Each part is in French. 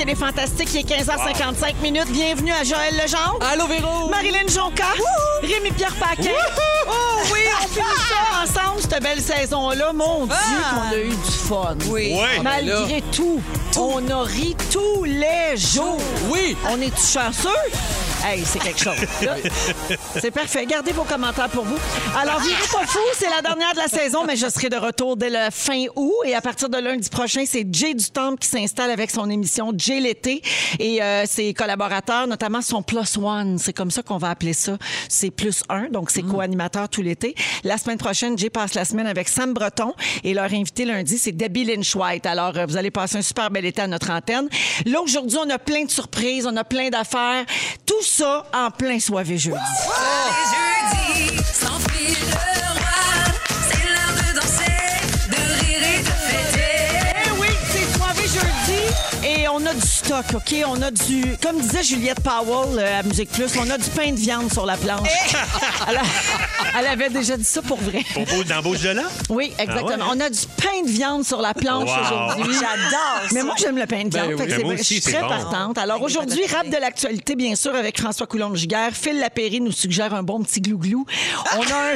et les Fantastiques. Il est 15h55 minutes. Bienvenue à Joël Legendre. Allô, Véro! Marilyn Jonca. Rémi-Pierre Paquin. Oh oui, on finit ça ensemble, cette belle saison-là. Mon Dieu, qu'on a eu du fun. Oui. Ouais. Malgré tout, on a ri tous les jours. Oui! On est chanceux? Hey, c'est quelque chose. C'est parfait. Gardez vos commentaires pour vous. Alors, virez pas fou, c'est la dernière de la saison, mais je serai de retour dès le fin août. Et à partir de lundi prochain, c'est Jay du Temple qui s'installe avec son émission Jay l'été. Et euh, ses collaborateurs, notamment son Plus One, c'est comme ça qu'on va appeler ça. C'est plus un, donc c'est co-animateur tout l'été. La semaine prochaine, Jay passe la semaine avec Sam Breton. Et leur invité lundi, c'est Debbie Lynch White. Alors, euh, vous allez passer un super bel été à notre antenne. Là, aujourd'hui, on a plein de surprises, on a plein d'affaires. Tout ça en plein soirée jeudi. Les jeudis, sans fil a du stock, OK? On a du, comme disait Juliette Powell euh, à Musique Plus, on a du pain de viande sur la planche. elle, a- elle avait déjà dit ça pour vrai. Pour beau, dans Beauce-de-là? Oui, exactement. Ah ouais? On a du pain de viande sur la planche Wow. aujourd'hui. J'adore Mais moi, j'aime le pain de Ben viande. oui. fait que Ben c'est- moi je aussi, suis c'est très bon. partante. Alors aujourd'hui, rap de l'actualité, bien sûr, avec François Coulombe-Giguère. Phil Lapéry nous suggère un bon petit glouglou. On a un,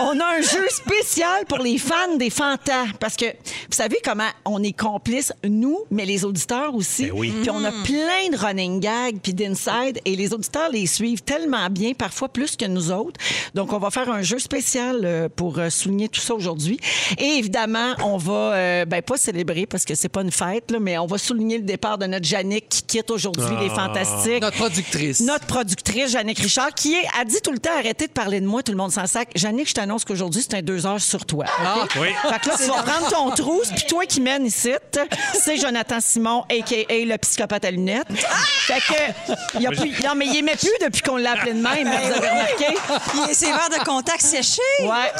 on a un jeu spécial pour les fans des fantas. Parce que vous savez comment on est complices, nous, mais les auditeurs aussi. Ben oui. Puis on a plein de running gags puis d'inside et les auditeurs les suivent tellement bien, parfois plus que nous autres. Donc on va faire un jeu spécial euh, pour euh, souligner tout ça aujourd'hui. Et évidemment, on va euh, ben pas célébrer parce que c'est pas une fête là, mais on va souligner le départ de notre Jannick qui quitte aujourd'hui les fantastiques. Notre productrice. Notre productrice, Jannick Richard, qui est, a dit tout le temps arrêtez de parler de moi, tout le monde s'en sac. Jannick, je t'annonce qu'aujourd'hui, c'est un deux heures sur toi. Ah, Oui. Fait que là, tu vas prendre ton trousse, puis toi qui mène ici, c'est Jonathan Simon, a.k.a. le psychopathe à lunettes. Fait que, y a plus, non, mais il aimait plus depuis qu'on l'a appelé de même, vous avez remarqué? Il a ses verres de contact séchés. Ouais.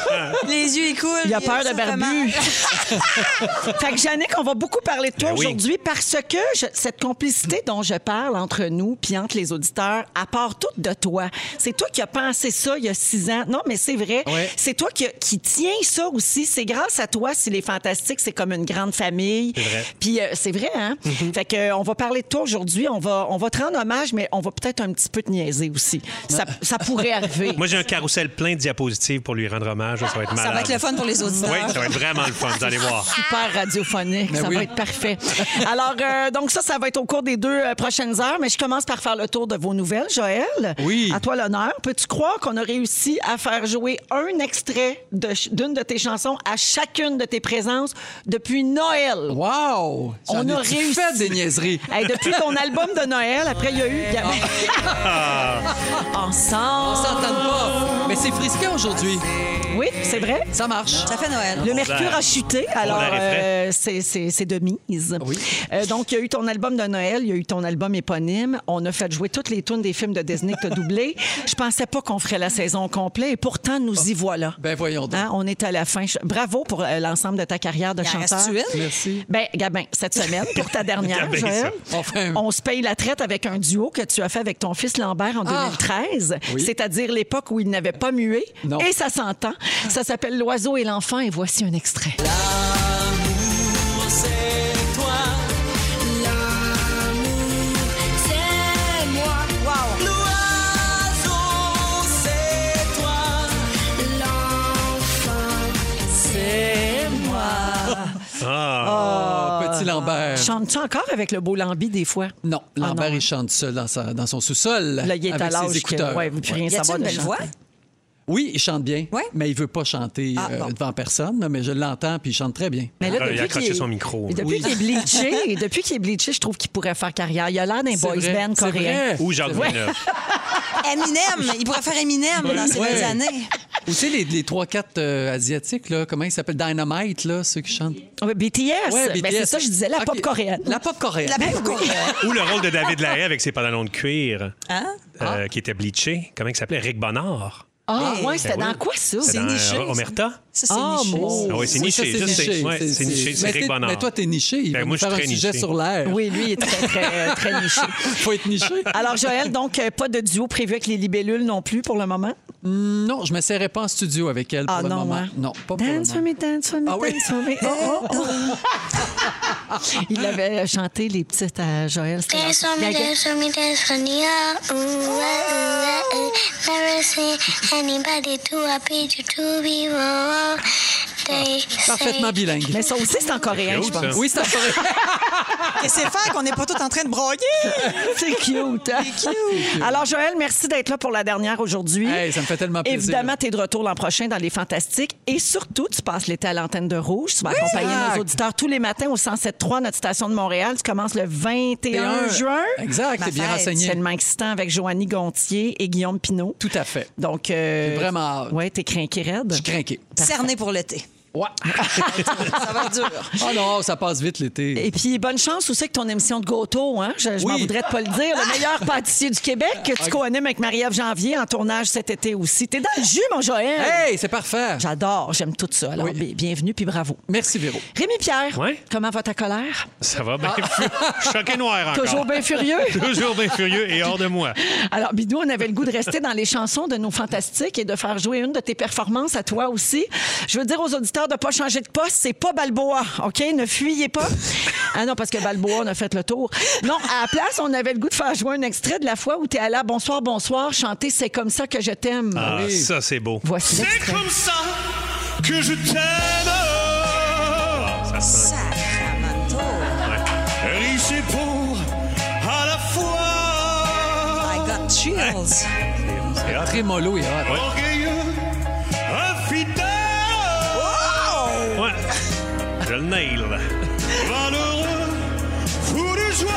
Les yeux, ils coulent. Il a peur de barbu. fait que, Jannick, on va beaucoup parler de toi Ben oui. aujourd'hui parce que je- cette complicité dont je parle entre nous puis entre les auditeurs, à part toute de toi, c'est toi qui as pensé ça il y a six ans. Non, mais c'est vrai. Ouais. C'est toi qui, qui tiens ça aussi. C'est grâce à toi si les Fantastiques, c'est comme une grande famille. C'est vrai. Puis euh, c'est vrai, hein? Fait que, euh, on va parler de toi aujourd'hui. On va, on va te rendre hommage, mais on va peut-être un petit peu te niaiser aussi. Ça, ça pourrait arriver. Moi, j'ai un carrousel plein de diapositives pour lui rendre hommage. Ça va être malade. Ça va être le fun pour les auditeurs. Oui, ça va être vraiment le fun. Vous allez voir. super radiophonique. Ben ça oui. va être parfait. Alors, euh, donc ça, ça va être au cours des deux euh, prochaines heures. Mais je commence par faire le tour de vos nouvelles, Joël. Oui. À toi l'honneur. Peux-tu croire qu'on a réussi à faire jouer un extrait d'une de, tes chansons à chacune de tes présences depuis Noël? Wow! On a réussi. fait des niaiseries. Hey, depuis ton album de Noël, après, il y a eu... il y a- On Ensemble. s'entend pas. Mais c'est frisqué aujourd'hui. Oui, c'est vrai. Ça marche. Ça fait Noël. Le mercure a chuté, alors euh, c'est- c'est c'est de mise. Oui. Euh, donc, il y a eu ton album de Noël, il y a eu ton album éponyme. On a fait jouer toutes les tunes des films de Disney que tu as doublés. Je pensais pas qu'on ferait la saison complète et pourtant, nous y voilà. Ben voyons donc. Hein, on est à la fin. Bravo pour euh, l'ensemble de ta carrière de Il en chanteur. reste-tu une? Merci. Ben, Gabin, cette semaine, pour ta dernière, Joël. Enfin. on se paye la traite avec un duo que tu as fait avec ton fils Lambert en Ah. 2013, Oui. c'est-à-dire l'époque où il n'avait pas mué. Non. Et ça s'entend. Ça s'appelle L'oiseau et l'enfant et voici un extrait. C'est Ah. Petit Lambert. Chantes-tu encore avec le beau Lambi des fois? Non, Lambert, non. il chante seul dans, sa- dans son sous-sol. Là, il est avec à ses l'âge que... écouteurs. Ouais, vous plus rien Y a-tu savoir une de belle chanter. voix? Oui, il chante bien, Ouais. mais il veut pas chanter Ah, euh, bon. devant personne, mais je l'entends puis il chante très bien. Mais là, Ah, il a depuis accroché qu'il est- son micro. Et depuis Oui. qu'il est bleaché, depuis qu'il est bleaché, je trouve qu'il pourrait faire carrière. Il a l'air d'un boys vrai, band coréen. vrai. Ou Jacques. Eminem. Il pourrait faire Eminem dans ces Ouais. belles années. Ou tu sais, les, les 3-4 asiatiques, là, comment ils s'appellent? Dynamite, là, ceux qui chantent. Ouais, BTS. Ouais, Ben, c'est ça, je disais, la pop coréenne. La pop coréenne. La même coréenne. Ou le rôle de David Lahaye avec ses pantalons de cuir Hein? euh, qui était bleaché. Comment il s'appelait? Rick Bonnard. Ah, Hey. ouais, c'était Ben oui. dans quoi ça? C'est ça. Omerta? Ça, c'est Ah, niché. mon- Ah oui, c'est niché. ça, c'est- ouais, c'est niché. C'est t'es- Bonnard. Mais toi, t'es niché. Il Ben, va moi, nous je suis faire un très sujet niché. sur l'air. Oui, lui, il est très, très, très niché. Faut être niché. Alors, Joël, donc, euh, pas de duo prévu avec les libellules non plus pour le moment? Non, je ne m'essaierai pas en studio avec elle pour Ah le non, moment. hein? Non, pas pour le Dance for moment. me, dance for me, Ah dance for me. Oh, oh, oh. Il avait chanté les petites à Joël. Dance for me, dance for me, dance for me, oh, ooh, ah, ooh. Never seen anybody too happy to, to be wrong. They Parfaitement bilingue. Mais ça aussi, c'est en coréen, je pense. ça. Oui, c'est vrai. Qu'est-ce que c'est faire qu'on n'est pas tous en train de broyer? C'est cute. hein? Alors, Joël, merci d'être là pour la dernière aujourd'hui. Hey, ça me fait tellement plaisir. Évidemment, tu es de retour l'an prochain dans Les Fantastiques. Et surtout, tu passes l'été à l'antenne de Rouge. Tu vas accompagner Exact. nos auditeurs tous les matins au 107.3, notre station de Montréal. Tu commences le 21 juin. Exact, Ma t'es bien fête, renseigné. C'est tellement excitant avec Joannie Gontier et Guillaume Pinot. Tout à fait. Donc, euh, J'ai vraiment hâte. Ouais, t'es crinqué raide. Je suis craqué. Cerné pour l'été. Ouais. Ça va être dur. oh non, ça passe vite l'été. Et puis, bonne chance aussi avec ton émission de gâteau. Hein? Je, je m'en voudrais de pas le dire. Le meilleur pâtissier du Québec que tu co-animes avec Marie-Ève Janvier en tournage cet été aussi. T'es dans le jus, mon Joël. Hey, c'est parfait. J'adore, j'aime tout ça. Alors, Oui. bienvenue puis bravo. Merci, Véro. Rémi Pierre, Ouais? comment va ta colère? Ça va bien. Choqué noir encore. Toujours bien furieux? Toujours bien furieux et hors de moi. Alors, Bidou, on avait le goût de rester dans les chansons de nos fantastiques et de faire jouer une de tes performances à toi aussi. Je veux dire aux auditeurs de ne pas changer de poste, c'est pas Balboa, OK? Ne fuyez pas. Ah non, parce que Balboa, on a fait le tour. Non, à la place, on avait le goût de faire jouer un extrait de la fois où tu es allé à Bonsoir, bonsoir, chanter C'est comme ça que je t'aime. Ah, Oui. ça, c'est beau. Voici C'est comme ça que je t'aime. Ça sent. Sacramento. Riche et pauvre à la fois. I got chills. C'est. Très mollo et hot. Infidèle. Le nail. Valeureux, fou de joie.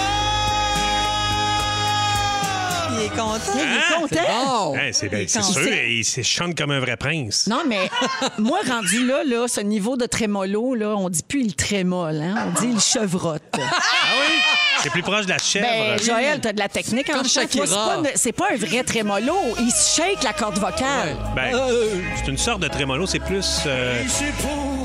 Il est content. Il est content. Hein, c'est ben, c'est sûr, c'est- il se chante comme un vrai prince. Non, mais moi, rendu là, là, ce niveau de trémolo, là, on dit plus il trémole, hein? on dit il chevrotte. Ah oui? C'est plus proche de la chèvre. Ben, Joël, t'as de la technique en C'est pas, une- c'est pas un vrai trémolo. Il se shake la corde vocale. Ben, Euh, c'est une sorte de trémolo. C'est plus, euh,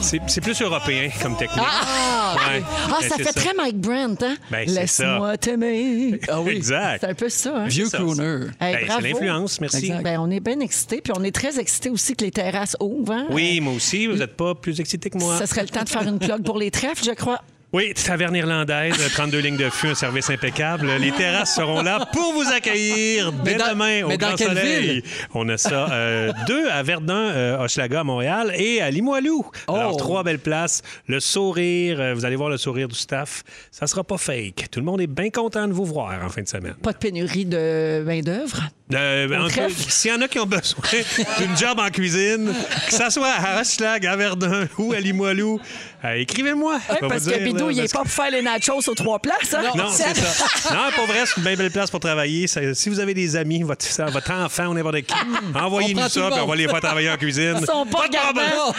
C'est plus européen comme technique. Ah! Ouais. Ah, Ben, ça fait très Mike Brent, hein? Ben, Laisse-moi t'aimer. Ah oui. Exact. C'est un peu ça, hein? Vieux crooner. Hey, Ben, bravo. c'est l'influence, merci. Ben, on est bien excités, puis on est très excités aussi que les terrasses ouvrent. hein? Oui, moi aussi. Vous n'êtes pas plus excité que moi. Ça serait le temps de faire une plug pour les trèfles, je crois. Oui, taverne irlandaise, 32 lignes de feu, un service impeccable. Les terrasses seront là pour vous accueillir dès Mais dans- demain au mais dans Grand quelle Soleil. ville? On a ça euh, deux à Verdun, euh, Hochelaga à Montréal et à Limoilou. Alors Oh. trois belles places, le sourire, euh, vous allez voir le sourire du staff. Ça sera pas fake. Tout le monde est bien content de vous voir en fin de semaine. Pas de pénurie de main-d'œuvre? Euh, en tout cas, trèfle? S'il y en a qui ont besoin d'une job en cuisine, que ça soit à Hochelag, à Verdun ou à Limoilou, euh, écrivez-moi. Ouais, parce que dire, Bidou, là, il est parce pas pour faire les nachos aux trois places. Hein? non, c'est ça. Non, pour vrai, c'est une bien belle place pour travailler. Si vous avez des amis, votre, votre enfant ou n'importe qui, On envoyez-nous ça, puis on va les faire travailler en cuisine. Ils sont pas regardants.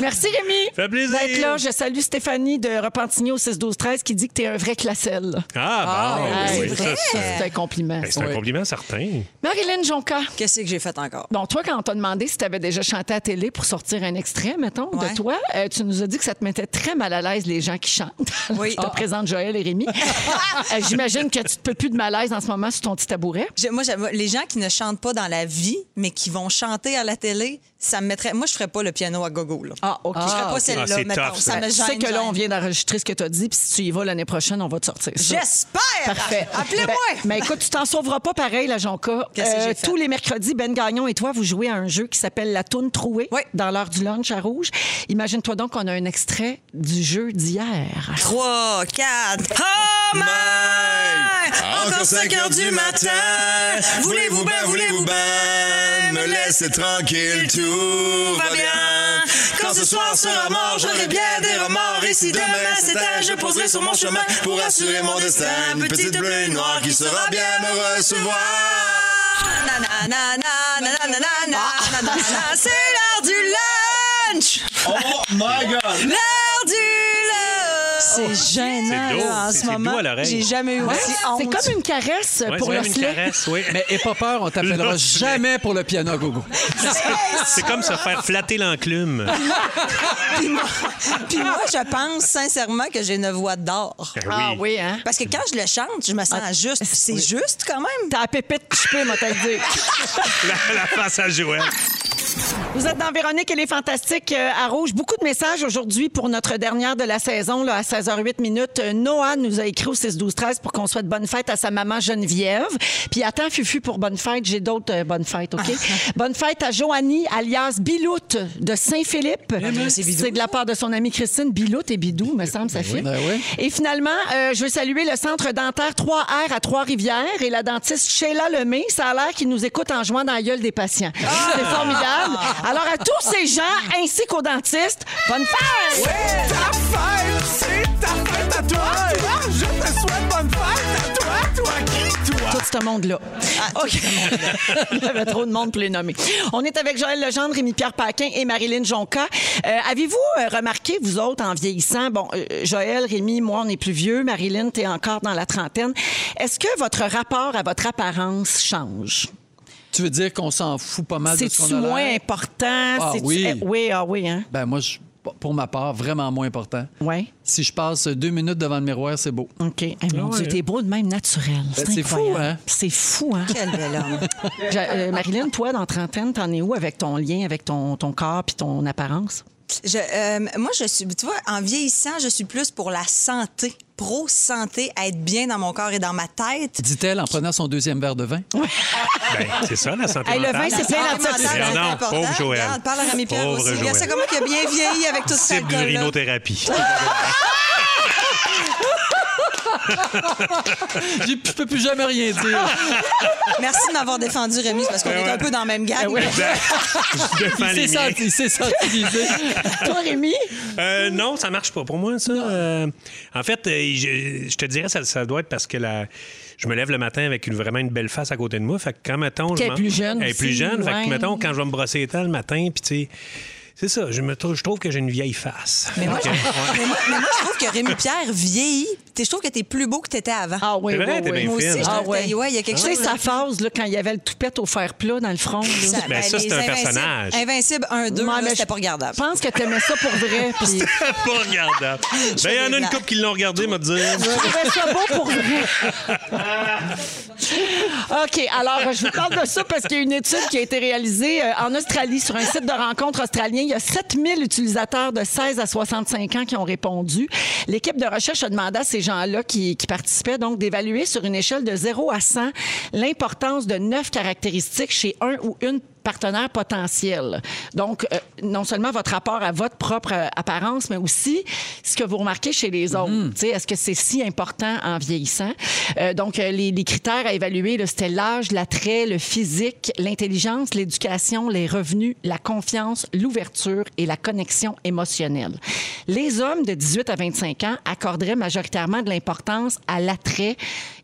Merci, Rémi. Fait plaisir. D'être là. Je salue Stéphanie de Repentigny au 6-12-13 qui dit que t'es un vrai classelle. Ah, bon. Hey, oui, ça, ça, c'est- c'est un compliment. ben, c'est un Oui. compliment certain. Marilyn Jonca. Qu'est-ce que j'ai fait encore? Bon, toi, quand on t'a demandé si tu avais déjà chanté à télé pour sortir un extrait, mettons, Ouais. De toi, euh, tu nous as dit que ça te mettait très mal à l'aise les gens qui chantent. Oui. Je te présente Joël et Rémi. Euh, J'imagine que tu te peux plus de malaise en ce moment sur ton petit tabouret. Moi, les gens qui ne chantent pas dans la vie, mais qui vont chanter à la télé, ça me mettrait. Moi, je ferais pas le piano à gogo. Là. Ah, OK. Je ferais Ah, pas ok. celle-là, Ah, c'est mettons. tough, ça ça. me Tu gêne. sais que là, on gêne. vient d'enregistrer ce que tu as dit, puis si tu y vas l'année prochaine, on va te sortir ça. J'espère! Parfait. Appelez-moi! Ben, mais écoute, tu t'en sauveras pas pareil, la Jonca. Qu'est-ce que j'ai fait? tous les mercredis, Ben Gagnon et toi, vous jouez à un jeu qui s'appelle La Toune Trouée Oui. dans l'heure du lunch à Rouge. Imagine-toi donc qu'on a un extrait du jeu d'hier. 3, 4. Oh my! Ah, encore 5 heures du matin. Voulez-vous bien, voulez-vous bien me laisser tranquille, tout va bien. Quand ce soir sera mort, j'aurai bien des remords. Et si demain s'éteint, je poserai sur mon chemin pour assurer mon destin. Une petite bleue noire qui sera bien me recevoir. Ah. C'est l'heure du lunch. Oh my god. L'heure du c'est gênant C'est doux. là, en C'est- ce c'est moment. doux à l'oreille. J'ai jamais eu aussi c'est honte. comme une caresse Ouais, pour c'est le même une caresse, oui. Mais aie pas peur, on t'appellera jamais pour le piano à gogo. C'est comme se faire flatter l'enclume. Puis moi, puis moi, je pense sincèrement que j'ai une voix d'or. Ah oui, hein? Parce que quand je le chante, je me sens juste. C'est juste quand même. T'as la pépite chipée, moi, t'as le dire. La, la face à Joël. Vous êtes dans Véronique et les Fantastiques euh, à Rouge. Beaucoup de messages aujourd'hui pour notre dernière de la saison, là, à 16h08 minutes. Euh, Noah nous a écrit au 6-12-13 pour qu'on souhaite bonne fête à sa maman Geneviève. Puis attends, Fufu, pour bonne fête, j'ai d'autres euh, bonnes fêtes, OK? bonne fête à Joanie, alias Biloute de Saint-Philippe. c'est Bidou. C'est de la part de son amie Christine. Biloute et Bidou, me semble, ça. Ben oui. Et finalement, euh, je veux saluer le centre dentaire 3R à Trois-Rivières et la dentiste Sheila Lemay. Ça a l'air qu'il nous écoute en jouant dans la gueule des patients. C'est formidable. Alors, à tous ces gens, ainsi qu'aux dentistes, bonne fête! Ta fête, c'est ta fête à toi, toi. Je te souhaite bonne fête à toi, toi qui, toi? Tout ce monde-là. OK. Il y avait trop de monde pour les nommer. On est avec Joël Legendre, Rémi-Pierre Paquin et Marilyn Jonca. Euh, Avez-vous euh, remarqué, vous autres, en vieillissant, bon, euh, Joël, Rémi, moi, on est plus vieux, Marilyn, t'es encore dans la trentaine. Est-ce que votre rapport à votre apparence change? Tu veux dire qu'on s'en fout pas mal de ce C'est-tu qu'on a moins l'air? important? Ah oui. Eh, oui, ah oui, hein? Ben moi, je- pour ma part, vraiment moins important. Oui. Si je passe deux minutes devant le miroir, c'est beau. OK. Eh, mon Dieu, t'es beau de même naturel. C'est Ben, c'est fou, hein? C'est fou, hein? Quel bel homme. Euh, Marilyn, toi, dans trentaine, t'en es où avec ton lien avec ton, ton corps puis ton apparence? Je, euh, moi, je suis, tu vois, en vieillissant, je suis plus pour la santé, pro-santé, être bien dans mon corps et dans ma tête. Dit-elle en prenant son deuxième verre de vin? Ben, c'est ça, la santé Hey, le vin, c'est plein La santé d'antioxydants. c'est Non, important. pauvre Joël. Regarde, parle à Rémi Pierre Pauvre aussi. Regarde ça comment il a bien vieilli avec tout cet Cible alcool-là. d'urinothérapie. Je peux plus jamais rien dire. Merci de m'avoir défendu, Rémi, parce qu'on est un peu dans la même gang. Il s'est miens. senti, il s'est senti visé. Toi, Rémi? Euh, non, ça marche pas pour moi, ça. Euh, en fait, euh, je, je te dirais, ça, ça doit être parce que la, je me lève le matin avec une, vraiment une belle face à côté de moi. Fait que quand, mettons... Qu'elle je est plus jeune Elle est plus jeune. Fait ouais. que, mettons, quand je vais me brosser les dents le matin, puis tu sais... C'est ça, je, me trouve, je trouve que j'ai une vieille face. Mais moi, ouais. mais moi- mais moi, je trouve que Rémi Pierre vieillit. T'es- Je trouve que t'es plus beau que t'étais avant. Ah oui, C'est vrai, oui, t'es oui. bien moi aussi, je Ah trouve ouais. il y a quelque Tu sais, chose. sa phase, là, quand il y avait le toupette au fer plat dans le front. là. Ça, Ben, ça, c'est un personnage. Invincible 1, 2, Ouais, là, mais c'était je pas regardable. Je pense que t'aimais ça pour vrai. Puis... pas regardable. Ben, il y en a une couple qui l'ont regardé, m'a dit. Je trouvais ça beau pour vrai. OK, alors je vous parle de ça parce qu'il y a une étude qui a été réalisée euh, en Australie sur un site de rencontre australien. Il y a 7000 utilisateurs de 16 à 65 ans qui ont répondu. L'équipe de recherche a demandé à ces gens-là qui, qui participaient donc d'évaluer sur une échelle de 0 à 100 l'importance de neuf caractéristiques chez un ou une partenaire potentiel. Donc, euh, non seulement votre rapport à votre propre euh, apparence, mais aussi ce que vous remarquez chez les autres. Tu sais, Est-ce que c'est si important en vieillissant? Euh, donc, euh, les, les critères à évaluer, c'était l'âge, l'attrait, le physique, l'intelligence, l'éducation, les revenus, la confiance, l'ouverture et la connexion émotionnelle. Les hommes de 18 à 25 ans accorderaient majoritairement de l'importance à l'attrait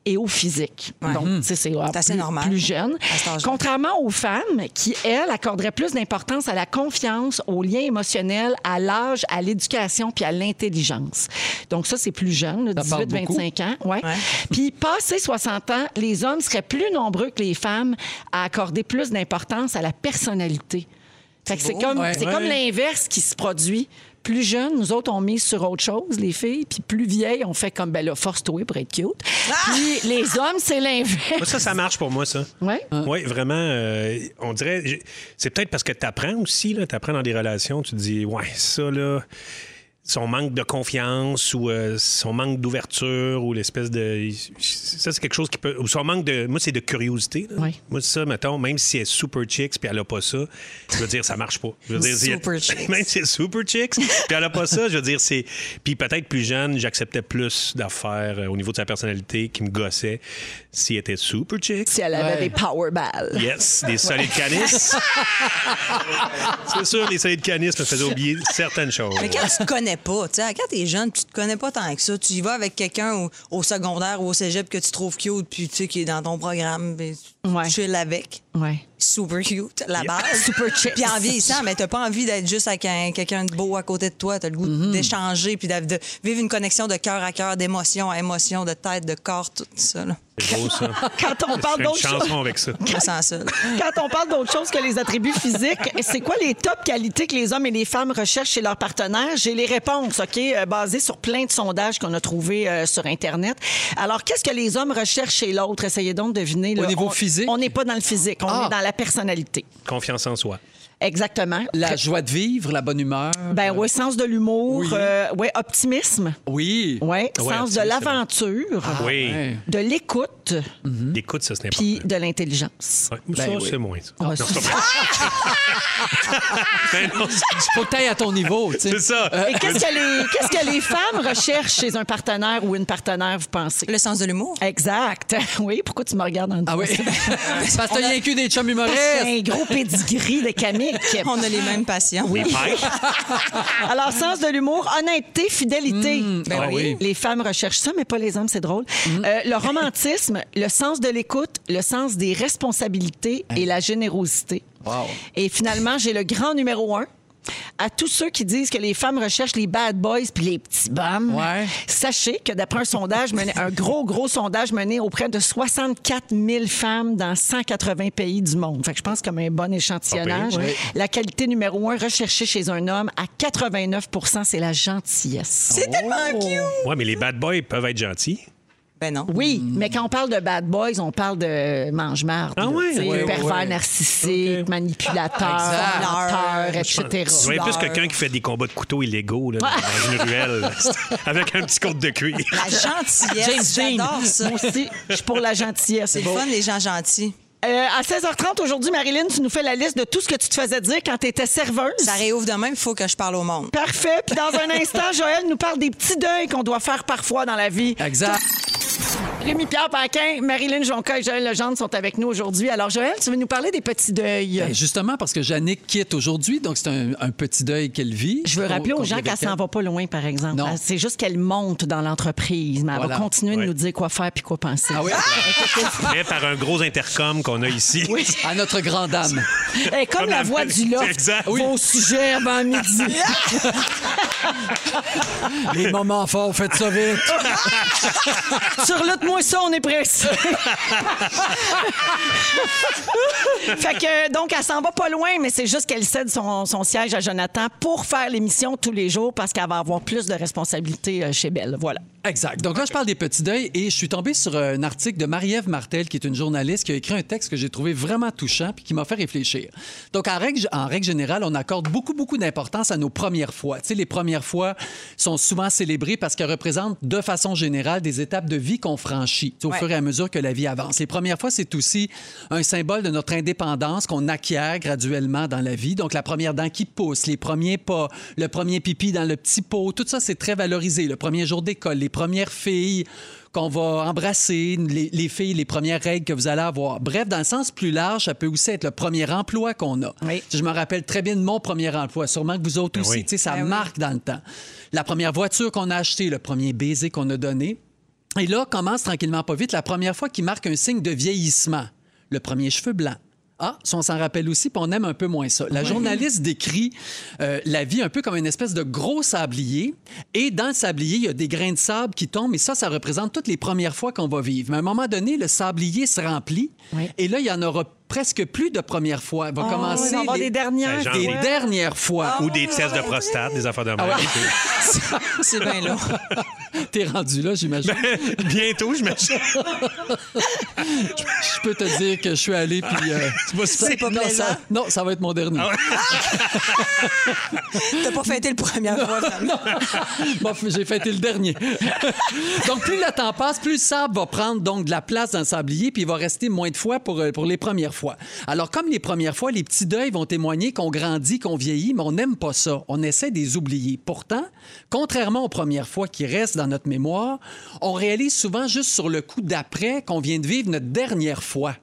et au physique. Donc, tu sais, c'est C'est assez plus- normal. plus jeune. Contrairement aux femmes qui, elles, accorderaient plus d'importance à la confiance, au lien émotionnel, à l'âge, à l'éducation puis à l'intelligence. Donc ça, c'est plus jeune, là, Ça parle 18-25 ans. Ouais. Ouais. Puis passé 60 ans, les hommes seraient plus nombreux que les femmes à accorder plus d'importance à la personnalité. Comme, Ouais. c'est comme l'inverse qui se produit. Plus jeunes, nous autres, on mise sur autre chose, les filles. Puis plus vieilles, on fait comme, ben là, force-toi pour être cute. Puis les hommes, c'est Moi, l'inverse. ça, ça marche pour moi, ça. Ouais? Oui, vraiment. euh, on dirait. C'est peut-être parce que tu apprends aussi, tu apprends dans des relations, tu te dis, ouais, ça, là. Son manque de confiance ou euh, son manque d'ouverture ou l'espèce de. Ça, c'est quelque chose qui peut. Ou son manque de. Moi, c'est de curiosité. là. Oui. Moi, ça, mettons, même si elle est super chicks puis elle a pas ça, je veux dire, ça marche pas. Je veux dire, c'est- Super. Même si elle est super chicks puis elle a pas ça, je veux dire, c'est. Puis peut-être plus jeune, j'acceptais plus d'affaires euh, au niveau de sa personnalité qui me gossait si elle était super chicks. Si elle avait Ouais. des power balls. Yes, des solides canisses. c'est sûr, les solides canisses me faisaient oublier certaines choses. Mais quand tu te connais pas, tu sais, quand t'es jeune, tu te connais pas tant que ça. Tu y vas avec quelqu'un au, au secondaire ou au cégep que tu trouves cute, puis tu sais, qui est dans ton programme, puis tu Ouais. chill avec. Ouais. Super cute, la base. Super chick. Puis en vieillissant, mais t'as pas envie d'être juste avec un- quelqu'un de beau à côté de toi. T'as le goût Mm-hmm. d'échanger puis de, de vivre une connexion de cœur à cœur, d'émotion à émotion, de tête, de corps, tout ça. Là. C'est beau, ça. Quand on parle fais une d'autre chose. chanson avec ça. Quand on parle d'autre chose que les attributs physiques, c'est quoi les top qualités que les hommes et les femmes recherchent chez leurs partenaires? J'ai les réponses, OK, euh, basées sur plein de sondages qu'on a trouvés euh, sur Internet. Alors, qu'est-ce que les hommes recherchent chez l'autre? Essayez donc de deviner. Au là. niveau On- physique? On n'est pas dans le physique, on Ah. est dans la personnalité. Confiance en soi. Exactement. La joie de vivre, la bonne humeur. Ben oui, sens de l'humour, Oui. euh, ouais, optimisme, Oui. ouais, Ouais, sens de c'est l'aventure, oui. Ouais. de l'écoute, Écoute, ça, c'est important. puis de l'intelligence. Ouais, Ben ça, oui. c'est moins. ça. Ah, Non, ça- c'est pas. Ben non, c'est- Faut que t'ailles à ton niveau, tu sais. c'est ça. Et qu'est-ce que, les, qu'est-ce que les femmes recherchent chez un partenaire ou une partenaire, vous pensez? Le sens de l'humour. Exact. Oui, pourquoi tu me regardes en Ah oui. Parce que t'as rien que des chums C'est humoristes. un gros pedigree de On a les mêmes passions. Pêches. Alors, sens de l'humour, honnêteté, fidélité. Ben Ah oui. oui. Les femmes recherchent ça, mais pas les hommes, c'est drôle. Euh, le romantisme, le sens de l'écoute, le sens des responsabilités et la générosité. Wow. Et finalement, j'ai le grand numéro un. À tous ceux qui disent que les femmes recherchent les bad boys puis les petits bums, Ouais. sachez que d'après un sondage, mené, un gros, gros sondage mené auprès de 64 000 femmes dans 180 pays du monde. Fait que je pense comme un bon échantillonnage. Pas pire, La qualité numéro un recherchée chez un homme, à 89% c'est la gentillesse. C'est tellement cute. Ouais, mais les bad boys peuvent être gentils. Ben non. Oui, mais quand on parle de bad boys, on parle de mange-marde. Ah tu sais, Ouais, pervers narcissique, manipulateur, Exact. menteur, etc. Je voyais plus quelqu'un qui fait des combats de couteaux illégaux là, dans une ruelle avec un petit côte de cuir. La gentillesse, j'adore ça. Moi aussi, je suis pour la gentillesse. C'est le fun, les gens gentils. Euh, à 16h30 aujourd'hui, Marilyn, tu nous fais la liste de tout ce que tu te faisais dire quand tu étais serveuse. Ça réouvre demain, il faut que je parle au monde. Parfait. Puis dans un instant, Joël nous parle des petits deuils qu'on doit faire parfois dans la vie. Exact. Thank you. Rémi-Pierre Paquin, Marilyn Jonca et Joël Legendre sont avec nous aujourd'hui. Alors, Joël, tu veux nous parler des petits deuils? Ben, justement, parce que Jannick quitte aujourd'hui, donc c'est un, un petit deuil qu'elle vit. Je veux rappeler aux gens qu'elle s'en va pas loin, par exemple. C'est juste qu'elle monte dans l'entreprise, mais elle Voilà. va continuer de nous dire quoi faire puis quoi penser. Ah oui? Mais par un gros intercom qu'on a ici. À notre grande dame. Est comme, Comme la la- voix du loft. Exact. Vos sujets avant midi. Les moments forts, faites ça vite. Surlute-moi ça, on est pressé. donc, elle s'en va pas loin, mais c'est juste qu'elle cède son, son siège à Jonathan pour faire l'émission tous les jours parce qu'elle va avoir plus de responsabilités euh, chez Belle. Voilà. Exact. Donc là, je parle des petits deuils et je suis tombé sur un article de Marie-Ève Martel, qui est une journaliste, qui a écrit un texte que j'ai trouvé vraiment touchant puis qui m'a fait réfléchir. Donc, en règle, en règle générale, on accorde beaucoup, beaucoup d'importance à nos premières fois. Tu sais, les premières fois sont souvent célébrées parce qu'elles représentent, de façon générale, des étapes de vie qu'on franchit au Ouais. fur et à mesure que la vie avance. Les premières fois, c'est aussi un symbole de notre indépendance qu'on acquiert graduellement dans la vie. Donc, la première dent qui pousse, les premiers pas, le premier pipi dans le petit pot, tout ça, c'est très valorisé. Le premier jour d'école, les premières filles qu'on va embrasser, les, les filles, les premières règles que vous allez avoir. Bref, dans le sens plus large, ça peut aussi être le premier emploi qu'on a. Oui. Je me rappelle très bien de mon premier emploi, sûrement que vous autres Ben aussi. oui. Ça Ben oui. marque dans le temps. La première voiture qu'on a achetée, le premier baiser qu'on a donné. Et là, commence tranquillement pas vite la première fois qui marque un signe de vieillissement. Le premier cheveu blanc. Ah, ça, on s'en rappelle aussi, puis on aime un peu moins ça. La journaliste décrit euh, la vie un peu comme une espèce de gros sablier. Et dans le sablier, il y a des grains de sable qui tombent. Et ça, ça représente toutes les premières fois qu'on va vivre. Mais à un moment donné, le sablier se remplit. Oui. Et là, il y en aura presque plus de premières fois. Il va Oh, commencer il va y avoir les- des dernières. Ben, genre, des oui. dernières fois. Ou des tests de prostate, des affaires de même. C'est bien là. T'es rendu là, j'imagine. Bientôt, je m'achète. Je peux te dire que je suis allé puis. euh, C'est pas non, ça, non, ça va être mon dernier. T'as pas fêté le première fois. Bon, j'ai fêté le dernier. donc, plus le temps passe, plus le sable va prendre donc de la place dans le sablier, puis il va rester moins de fois pour, euh, pour les premières fois. Alors, comme les premières fois, les petits deuils vont témoigner qu'on grandit, qu'on vieillit, mais on n'aime pas ça. On essaie de les oublier. Pourtant, contrairement aux premières fois qui restent dans notre mémoire, on réalise souvent juste sur le coup d'après qu'on vient de vivre notre dernière fois.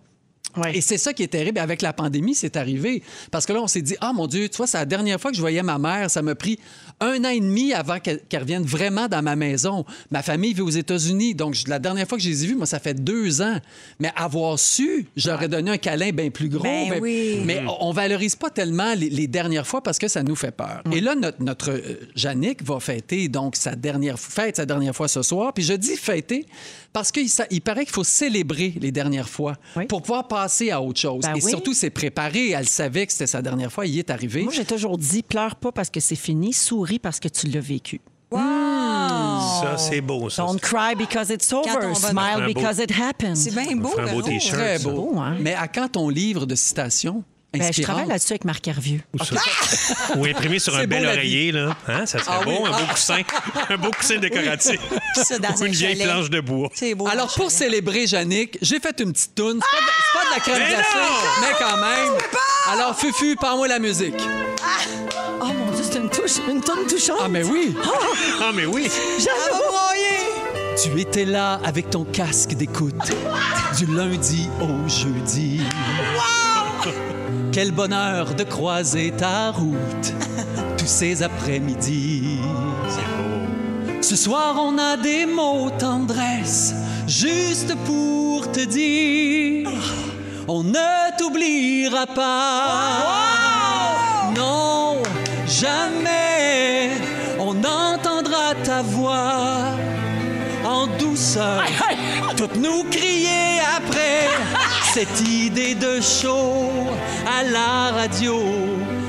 Ouais. Et c'est ça qui est terrible. Avec la pandémie, c'est arrivé. Parce que là, on s'est dit, ah mon Dieu, tu vois, c'est la dernière fois que je voyais ma mère. Ça m'a pris un an et demi avant qu'elle qu'elle revienne vraiment dans ma maison. Ma famille vit aux États-Unis. Donc, je- la dernière fois que je les ai vus, moi, ça fait deux ans. Mais avoir su, j'aurais donné un câlin bien plus gros. Ben ben- oui. Mais on on valorise pas tellement les, les dernières fois parce que ça nous fait peur. Et là, notre, notre euh, Yannick va fêter donc sa dernière fête, sa dernière fois ce soir. Puis je dis fêter parce qu'il il paraît qu'il faut célébrer les dernières fois Oui. pour pouvoir passer à autre chose. Ben Et oui. surtout, c'est préparé. Elle savait que c'était sa dernière fois. Il est arrivé. Moi, j'ai toujours dit, pleure pas parce que c'est fini, souris parce que tu l'as vécu. Ça, c'est beau, ça. Don't cry because it's over, smile Un beau- because it happened. C'est bien beau. ferait un beau t-shirt. Très beau, hein? Mais à quand ton livre de citations Ben, je travaille là-dessus avec Marc Hervieux. Ou imprimé sur un beau, bel oreiller, là. Hein, ça serait Ah beau, oui. un beau coussin. un beau coussin décoratif. Ça, dans Ou une un vieille chalet. planche de bois. C'est beau. Alors, pour célébrer Yannick, j'ai fait une petite toune. C'est pas, de- c'est pas de la crème Mais glacée, non! mais quand même. Alors, Fufu, parle-moi la musique. Oh mon Dieu, c'est une touche, une tonne touchante. Ah, mais oui. Ah, mais oui. Broyer. Tu étais là avec ton casque d'écoute du lundi au jeudi. Quel bonheur de croiser ta route tous ces après-midi. Ce soir, on a des mots tendresse juste pour te dire. On ne t'oubliera pas. Non, jamais on entendra ta voix en douceur, toutes nous crier après cette idée de show à la radio.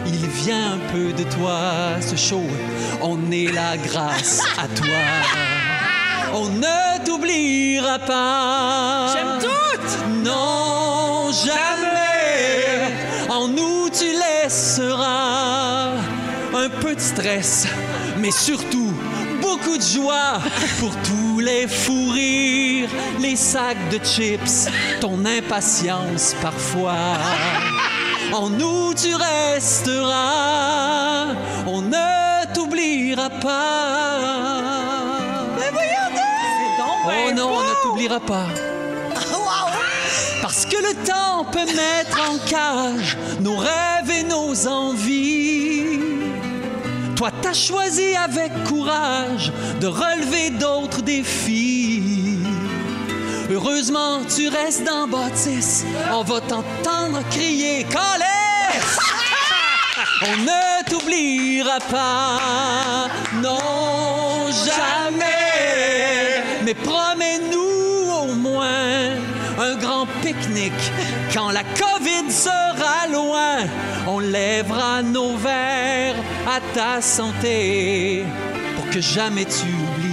Il vient un peu de toi, ce show. On est là grâce à toi. On ne t'oubliera pas. J'aime toutes. Non, jamais. En nous, tu laisseras un peu de stress, mais surtout beaucoup de joie pour tous les fous rires, les sacs de chips, ton impatience parfois. En nous, tu resteras. On ne t'oubliera pas. Oh non, on ne t'oubliera pas. Parce que le temps peut mettre en cage nos rêves et nos envies. Toi, t'as choisi avec courage de relever d'autres défis. Heureusement, tu restes dans bâtisse. On va t'entendre crier Calais! On ne t'oubliera pas, non, jamais. Mais promets-nous au moins un grand pique-nique. Quand la COVID sera loin, on lèvera nos verres à ta santé pour que jamais tu oublies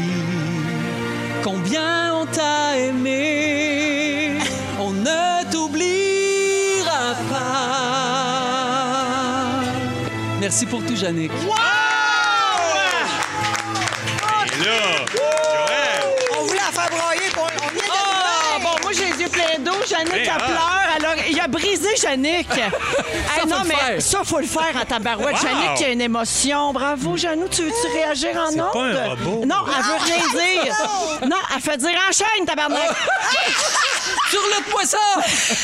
combien on t'a aimé. On ne t'oubliera pas. Merci pour tout, Yannick. Et là, Joël, On voulait la faire broyer. On, vient de Ah, bon, moi, j'ai les yeux pleins d'eau. Elle il a brisé Jannick. Hey, faut non, le mais faire. ça, faut le faire en tabarouette. Wow. Jannick qui a une émotion. Bravo, Janou. Tu veux-tu réagir en C'est ondes? pas un robot. Non, elle veut rien dire. Non, elle fait dire enchaîne, tabarnak. Sur le poisson!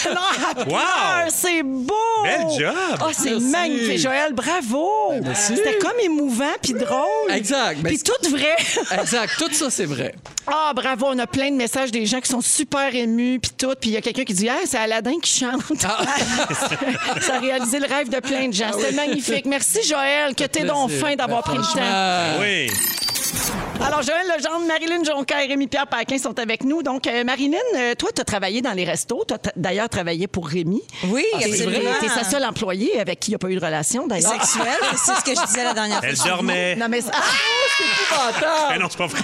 non, elle pleure. Wow. C'est beau. Bel job. Oh, c'est Merci. magnifique. Joël, bravo. merci. C'était comme émouvant puis drôle. Exact. Ben, Puis tout vrai. Exact. Tout ça, c'est vrai. Ah, bravo, on a plein de messages des gens qui sont super émus, puis tout. Puis il y a quelqu'un qui dit Ah, c'est Aladdin qui chante. Ah. Ça a réalisé le rêve de plein de gens. C'était magnifique. Merci, Joël, que t'es donc fin d'avoir Ben, pris le temps. oui. Alors, Joël Legendre, Marilyn Jonca et Rémi-Pierre Paquin sont avec nous. Donc, euh, Marilyn, euh, toi, tu as travaillé dans les restos. Tu as d'ailleurs travaillé pour Rémi. Oui, T'es absolument. t'es sa seule employée avec qui il n'y a pas eu de relation, d'ailleurs. Sexuel, c'est ce que je disais la dernière fois. Elle dormait. Non, mais... Ah, c'est épouvantable. Eh non, c'est pas vrai.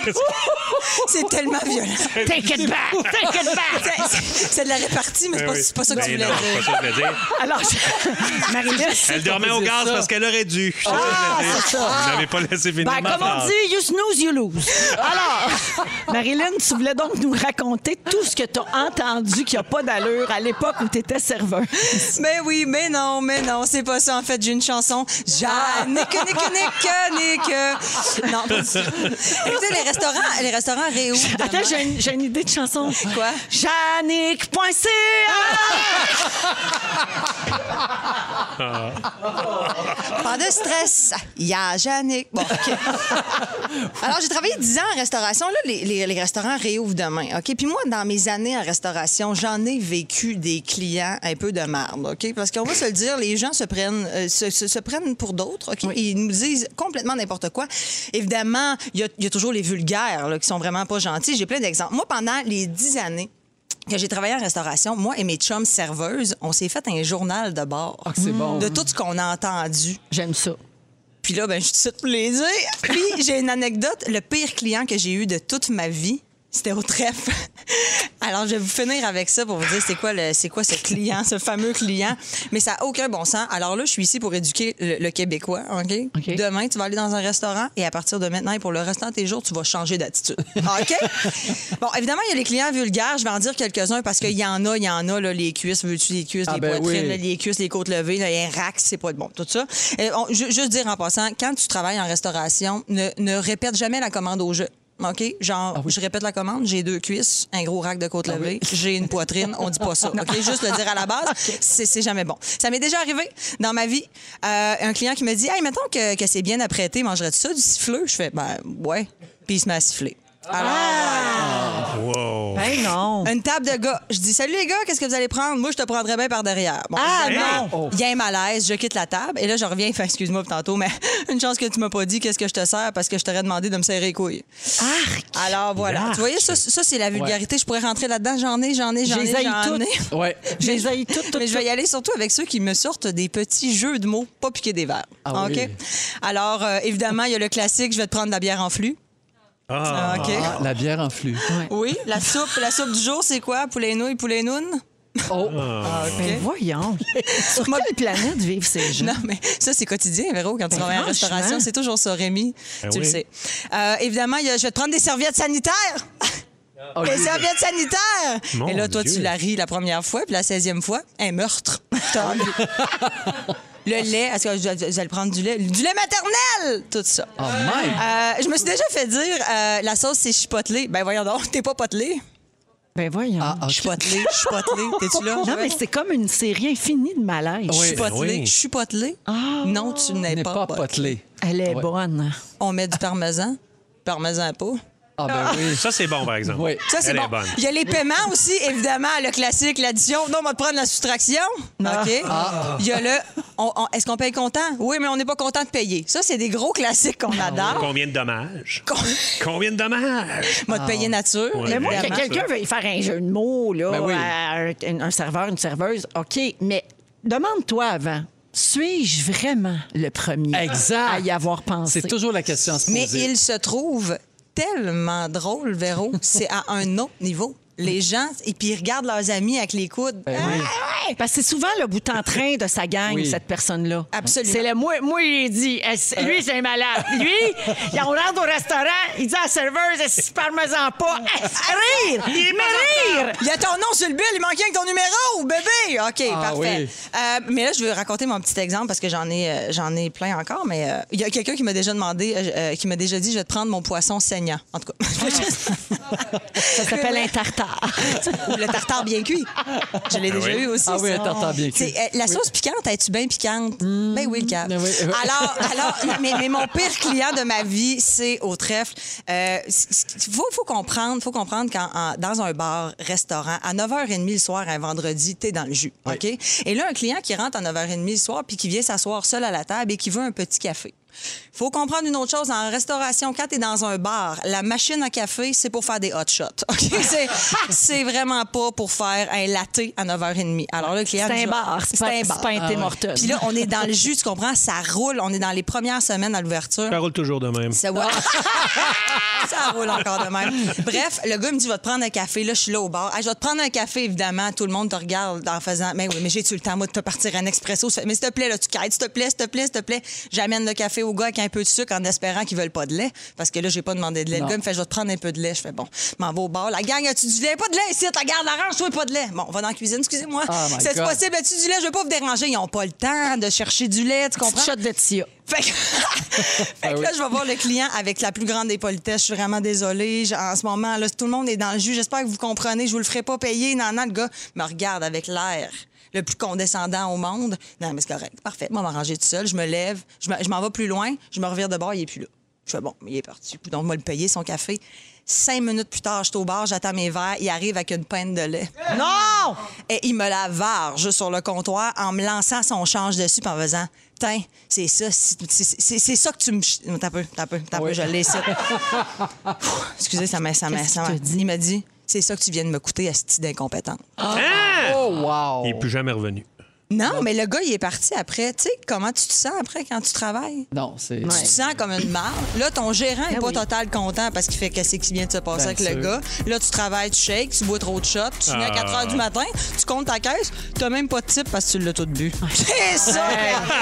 C'est tellement violent. Take it back! Take it back! C'est- de la répartie, mais c'est pas, oui. c'est pas ça que tu voulais non, c'est dire. pas ça que je voulais dire. Alors, je- Marilyn... Elle dormait au gaz ça. parce qu'elle aurait dû. Ah, c'est ça. Vous n'avez pas laissé finir Ben, ma comme on dit, you snooze, you lose. 12. Alors, Marilyn, tu voulais donc nous raconter tout ce que tu as entendu qui n'a pas d'allure à l'époque où tu étais serveuse. Mais oui, mais non, mais non, c'est pas ça. En fait, j'ai une chanson. Jannick, nick, nick, nick. Non, pas du tout. Écoutez, les restaurants, les restaurants réouvrent. Attends, demain. j'ai une, j'ai une idée de chanson. Quoi? Jannick.ca Pas de stress. Il y a Jannick. Bon, OK. Alors, j'ai travaillé 10 ans en restauration. Là, les, les- les restaurants réouvrent demain. OK? Puis moi, dans mes années en restauration, j'en ai vécu des clients un peu de merde. OK? Parce qu'on va se le dire, les gens se prennent, euh, se, se- se prennent pour d'autres. OK? Ils nous disent complètement n'importe quoi. Évidemment, il y a, il y a toujours les vulgaires là, qui sont vraiment pas gentils. J'ai plein d'exemples. Moi, pendant les 10 années, que j'ai travaillé en restauration, moi et mes chums serveuses, on s'est fait un journal de bord. Ah, c'est bon. De tout ce qu'on a entendu. J'aime ça. Puis là, ben, je suis pour les dire. Puis j'ai une anecdote. Le pire client que j'ai eu de toute ma vie, c'était au trèfle. Alors, je vais vous finir avec ça pour vous dire c'est quoi, le- c'est quoi ce client, ce fameux client. Mais ça n'a aucun bon sens. Alors là, je suis ici pour éduquer le, le Québécois, OK? OK. Demain, tu vas aller dans un restaurant et à partir de maintenant et pour le restant de tes jours, tu vas changer d'attitude. OK? bon, évidemment, il y a les clients vulgaires. Je vais en dire quelques-uns parce qu'il y en a, il y en a, là, les cuisses, veux-tu les cuisses, Ah, les ben poitrines, oui. les cuisses, les côtes levées, là, il y a un rack, c'est pas bon. Tout ça. Et on- ju- juste dire en passant, quand tu travailles en restauration, ne, ne répète jamais la commande au jeu. OK? Genre, Ah je répète la commande, j'ai deux cuisses, un gros rack de côtes levées, j'ai une poitrine, on dit pas ça. OK? Juste le dire à la base, c'est c'est jamais bon. Ça m'est déjà arrivé dans ma vie. Euh, un client qui me dit, hey, mettons que, que c'est bien apprêté, mangerais-tu ça, du siffleux? Je fais, ben, ouais. Puis il se met à siffler. Alors, Wow. Ben non. une table de gars. Je dis Salut les gars, qu'est-ce que vous allez prendre? Moi, je te prendrais bien par derrière. Bon, Ah, non! Il y a un malaise, je quitte la table et là, je reviens. Enfin, excuse-moi pour tantôt, mais une chance que tu m'as pas dit qu'est-ce que je te sers parce que je t'aurais demandé de me serrer les couilles. Arc! Alors voilà. Arc. Tu voyez, ça, ça c'est la vulgarité. Je pourrais rentrer là-dedans. J'en ai, j'en ai, j'en ai, j'en toutes. ai. Ouais. Je les haïs toutes, toutes, Mais je vais y aller surtout avec ceux qui me sortent des petits jeux de mots, pas piquer des verres. Ah OK? oui. Alors, euh, évidemment, il y a le classique je vais te prendre de la bière en flux. Ah. OK. Ah, la bière en flux. Oui, la soupe, la soupe du jour, c'est quoi? Poulet nouilles, poulet noun? Oh, Ben voyons. Sur Moi- quelle planète vivent ces gens? Non, mais ça, c'est quotidien, Véro, quand tu Ben, travailles en franchement. restauration. C'est toujours ça, Rémi. Ben tu le oui. sais. Euh, évidemment, il y a- je vais te prendre des serviettes sanitaires. oh, Des serviettes sanitaires! Mon Et là, toi, Dieu. tu la ris la première fois, puis la seizième fois, un meurtre. T'as- le lait, est-ce que je je le prendre du lait? Du lait maternel! Tout ça. Oh, même. Euh, je me suis déjà fait dire, euh, la sauce, c'est chipotelé. Ben voyons donc, t'es pas potelé. Ben voyons. Ah, ok. Chipotelé, chipotelé. T'es-tu là? Non, mais c'est comme une série infinie de malaise. Oui. Chipotelé, oui. chipotelé. Non, tu n'es n'est pas, pas potelé. Elle est Ouais. bonne. On met du parmesan. Parmesan pas. Ah, ben oui. Ça, c'est bon, par exemple. Oui. Ça, c'est Elle bon. bonne. Il y a les paiements aussi, évidemment, le classique, l'addition. Non, on va te prendre la soustraction. OK. Il y a le. on- on- Est-ce qu'on paye content? Oui, mais on n'est pas content de payer. Ça, c'est des gros classiques qu'on adore. Combien de dommages? Con- Combien de dommages? On va te payer nature. Ouais. Mais moi, que évidemment. quelqu'un veuille faire un jeu de mots, là, Ben oui. à un, un serveur, une serveuse, OK, mais demande-toi avant, suis-je vraiment le premier Exact. à y avoir pensé? C'est toujours la question à se Mais poser. il se trouve tellement drôle, Véro. C'est à un autre niveau. Les gens, et puis ils regardent leurs amis avec les coudes. Ben oui. Ouais, Parce que c'est souvent le bout en train de sa gang, Oui. cette personne-là. Absolument. C'est le moi, moi, il dit, lui, c'est un malade. Lui, il- on rentre au restaurant, il dit à la serveuse, est-ce que parmesan pas? Eh, rire! Il me rire! Il y a ton nom sur le bill, il manquait avec ton numéro, bébé. OK, Ah, parfait. oui. Euh, mais là, je veux raconter mon petit exemple parce que j'en ai, euh, j'en ai plein encore. Mais euh, il y a quelqu'un qui m'a déjà demandé, euh, euh, qui m'a déjà dit, je vais te prendre mon poisson saignant. En tout cas, Ça s'appelle un tartare. ou le tartare bien cuit. Je l'ai Ah déjà oui? eu aussi. Ah oui, ça. un tartare bien C'est, cuit. euh, la sauce piquante, es-tu bien piquante? Ben oui, le cap. Ben oui, oui. Alors, alors mais, mais mon pire client de ma vie, c'est au trèfle. Euh, Il faut, faut comprendre, faut comprendre quand en- dans un bar, restaurant, à 9h30 le soir, un vendredi, t'es dans le jus. OK? Et là, un client qui rentre à 9h30 le soir puis qui vient s'asseoir seul à la table et qui veut un petit café. Faut comprendre une autre chose. En restauration, quand tu es dans un bar, la machine à café, c'est pour faire des hot shots. OK? C'est- vraiment pas pour faire un latte à 9h30. Alors là, le client C'est un bar, c'est pas, c'est pas un Tim Hortons. Puis là, on est dans le jus, tu comprends? Ça roule. On est dans les premières semaines à l'ouverture. Ça roule toujours de même. Ça, ouais. ça roule encore de même. Bref, le gars me dit, va te prendre un café. Là, je suis là au bar. Ah, je vais te prendre un café, évidemment. Tout le monde te regarde en faisant, mais oui, mais j'ai-tu le temps, moi, de te partir un expresso? Mais s'il te plaît, là, tu quêtes, s'il te plaît, s'il te plaît, s'il te plaît. J'amène le café. Café au gars avec un peu de sucre en espérant qu'ils veulent pas de lait. Parce que là, j'ai pas demandé de lait. Le gars me fait, je vais te prendre un peu de lait. Je fais, bon, m'en vais au bar. La gang, as-tu du lait? Pas de lait ici. Ta garde l'arrange, toi, pas de lait. Bon, on va dans la cuisine, excusez-moi. Oh C'est possible, as-tu du lait? Je veux pas vous déranger. Ils ont pas le temps de chercher du lait, tu comprends? Shot de tia. Fait que, fait que là, je vais voir le client avec la plus grande des politesses. Je suis vraiment désolée. Je- En ce moment, là, tout le monde est dans le jus. J'espère que vous comprenez. Je vous le ferai pas payer. Non, non, le gars me regarde avec l'air le plus condescendant au monde. Non, mais c'est correct. Parfait. Moi, m'arranger tout seul. Je me lève. Je me- je m'en vais plus loin. Je me revire de bord. Il est plus là. Je fais bon, il est parti. Donc, moi, le payer son café. Cinq minutes plus tard, je suis au bar, j'attends mes verres. Il arrive avec une pinte de lait. Non! Et il me la varge sur le comptoir en me lançant son change dessus en faisant Tiens, c'est ça, c'est ça que tu me. T'as peu, t'as peu, t'as peu, je l'ai. Pfff, Excusez, ça m'a. Ça m'a- ça? Il m'a dit C'est ça que tu viens de me coûter, asti d'incompétent. Hein? Oh, wow! Il n'est plus jamais revenu. Non, mais le gars, il est parti après. Tu sais, comment tu te sens après quand tu travailles? Non, c'est. Tu te sens comme une marde. Là, ton gérant n'est Ben pas oui. total content parce qu'il fait qu'est-ce qui vient de se passer Bien avec le gars. Là, tu travailles, tu shakes, tu bois trop de shots, tu finis à 4 Ah. h du matin, tu comptes ta caisse, tu n'as même pas de type parce que tu l'as tout bu. C'est ça!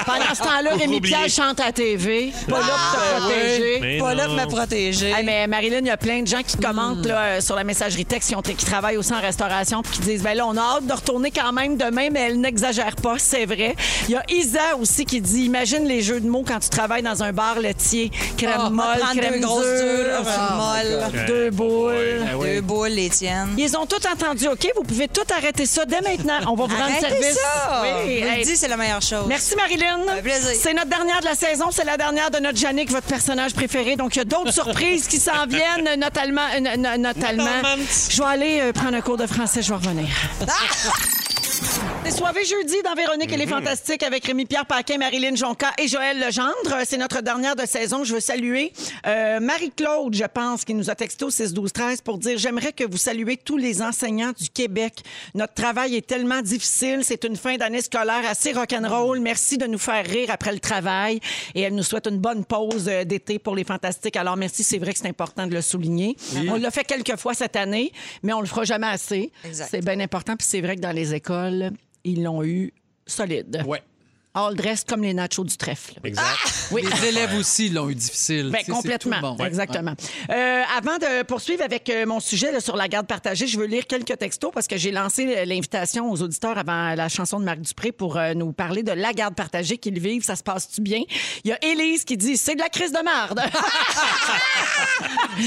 Pendant ce temps-là, Rémi. Pierre chante à la TV. Pas là pour te Ah, protéger. Mais Pas là pour me protéger. Hey, mais Marilyn, il y a plein de gens qui commentent là, euh, sur la messagerie texte qui, ont- qui travaillent aussi en restauration puis qui disent ben là, on a hâte de retourner quand même demain, mais elle n'exagère pas, c'est vrai. Il y a Isa aussi qui dit imagine les jeux de mots quand tu travailles dans un bar laitier. Crème Ah, molle, crème deux grosses dure, dures, molle, deux boules. Ah oui. deux boules, les tiennes. Ils ont tout entendu, OK? Vous pouvez tout arrêter ça dès maintenant. On va vous rendre Arrêtez service. ça! Oui, vous hey. le dis, c'est la meilleure chose. Merci Marilyn. C'est notre dernière de la saison, c'est la dernière de notre Yannick, votre personnage préféré. Donc il y a d'autres surprises qui s'en viennent, notamment. euh, no- notamment. Je vais aller euh, prendre un cours de français, je vais revenir. C'est soirée jeudi dans Véronique et les Fantastiques avec Rémi-Pierre Paquin, Marilyn Jonca et Joël Legendre. C'est notre dernière de saison. Je veux saluer euh, Marie-Claude, je pense, qui nous a texté au 6-12-13 pour dire « J'aimerais que vous saluiez tous les enseignants du Québec. Notre travail est tellement difficile. C'est une fin d'année scolaire assez rock'n'roll. Merci de nous faire rire après le travail. » Et elle nous souhaite une bonne pause euh, d'été pour les Fantastiques. Alors merci, c'est vrai que c'est important de le souligner. On l'a fait quelques fois cette année, mais on le fera jamais assez. C'est bien important. Puis c'est vrai que dans les écoles, ils l'ont eu solide. All dress comme les nachos du trèfle. Exact. Oui. Les élèves aussi l'ont eu difficile. Ben, Tu sais, c'est complètement, tout exactement. Euh, avant de poursuivre avec euh, mon sujet là, sur la garde partagée, je veux lire quelques textos parce que j'ai lancé euh, l'invitation aux auditeurs avant la chanson de Marc Dupré pour euh, nous parler de la garde partagée qu'ils vivent. Ça se passe-tu bien? Il y a Élise qui dit « C'est de la crise de marde! »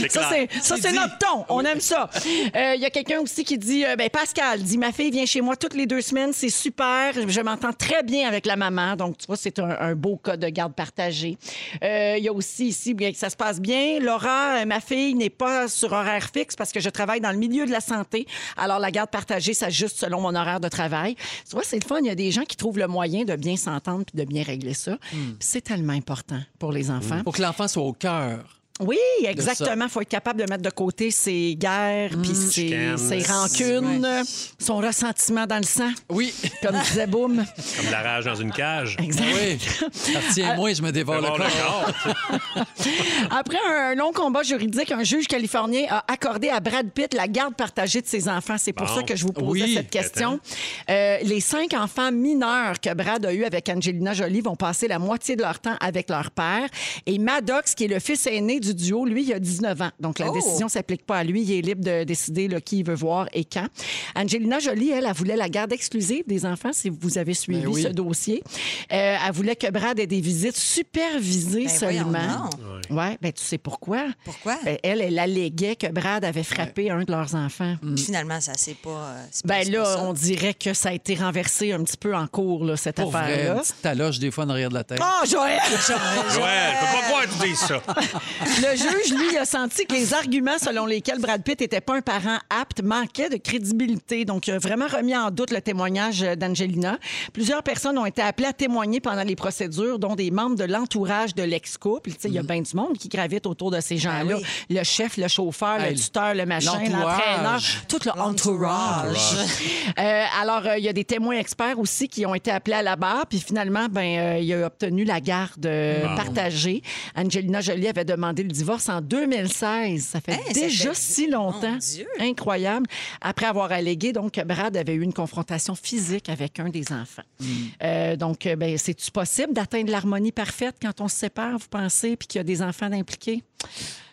Ça, c'est, ça, c'est notre ton. On aime ça. Euh, Il y a quelqu'un aussi qui dit ben, Pascal dit Ma fille vient chez moi toutes les deux semaines. C'est super. Je m'entends très bien avec la maman. Donc, tu vois, c'est un, un beau cas de garde partagée. Euh, Il y a aussi ici bien, que ça se passe bien. Laura, euh, ma fille n'est pas sur horaire fixe parce que je travaille dans le milieu de la santé. Alors, la garde partagée s'ajuste selon mon horaire de travail. Tu vois, c'est le fun. Il y a des gens qui trouvent le moyen de bien s'entendre puis de bien régler ça. Puis c'est tellement important pour les enfants. Pour que l'enfant soit au cœur. Oui, exactement. Il faut être capable de mettre de côté ses guerres, puis ses, Chicanes. ses rancunes, son ressentiment dans le sang, Oui. comme disait Boom. Comme de la rage dans une cage. Exact. Oui. Tiens-moi, je me dévore le corps. corps. Après un long combat juridique, un juge californien a accordé à Brad Pitt la garde partagée de ses enfants. C'est pour Bon. ça que je vous posais Oui. cette question. Euh, les cinq enfants mineurs que Brad a eus avec Angelina Jolie vont passer la moitié de leur temps avec leur père. Et Maddox, qui est le fils aîné du duo, lui, il a 19 ans. Donc, la Oh. décision s'applique pas à lui. Il est libre de décider là, qui il veut voir et quand. Angelina Jolie, elle, elle voulait la garde exclusive des enfants, si vous avez suivi Ben oui. ce dossier. Euh, elle voulait que Brad ait des visites supervisées Ben seulement. donc. Ouais, ben tu sais pourquoi? Pourquoi? Ben, elle, elle alléguait que Brad avait frappé un de leurs enfants. Finalement, ça, c'est pas. euh, pas- Ben pas là, ça. on dirait que ça a été renversé un petit peu en cours, là, cette une affaire-là. petite taloche des fois en arrière de la tête. Oh, Joël! Ouais, je peux pas croire que tu dis ça. Le juge, lui, a senti que les arguments selon lesquels Brad Pitt n'était pas un parent apte manquaient de crédibilité. Donc, il a vraiment remis en doute le témoignage d'Angelina. Plusieurs personnes ont été appelées à témoigner pendant les procédures, dont des membres de l'entourage de l'ex-couple. Il y a bien du monde qui gravite autour de ces gens-là. oui. Le chef, le chauffeur, Hey, le tuteur, le machin, l'entraîneur, tout le entourage. Euh, alors, euh, il y a des témoins experts aussi qui ont été appelés à la barre, puis finalement, ben, euh, il a obtenu la garde partagée. Angelina Jolie avait demandé le divorce en 2016. Ça fait Hein, ça déjà fait- si longtemps. Mon Dieu. Incroyable. Après avoir allégué, donc, que Brad avait eu une confrontation physique avec un des enfants. Hmm. Euh, donc, euh, ben, c'est-tu possible d'atteindre l'harmonie parfaite quand on se sépare, vous pensez, puis qu'il y a des enfants impliqués?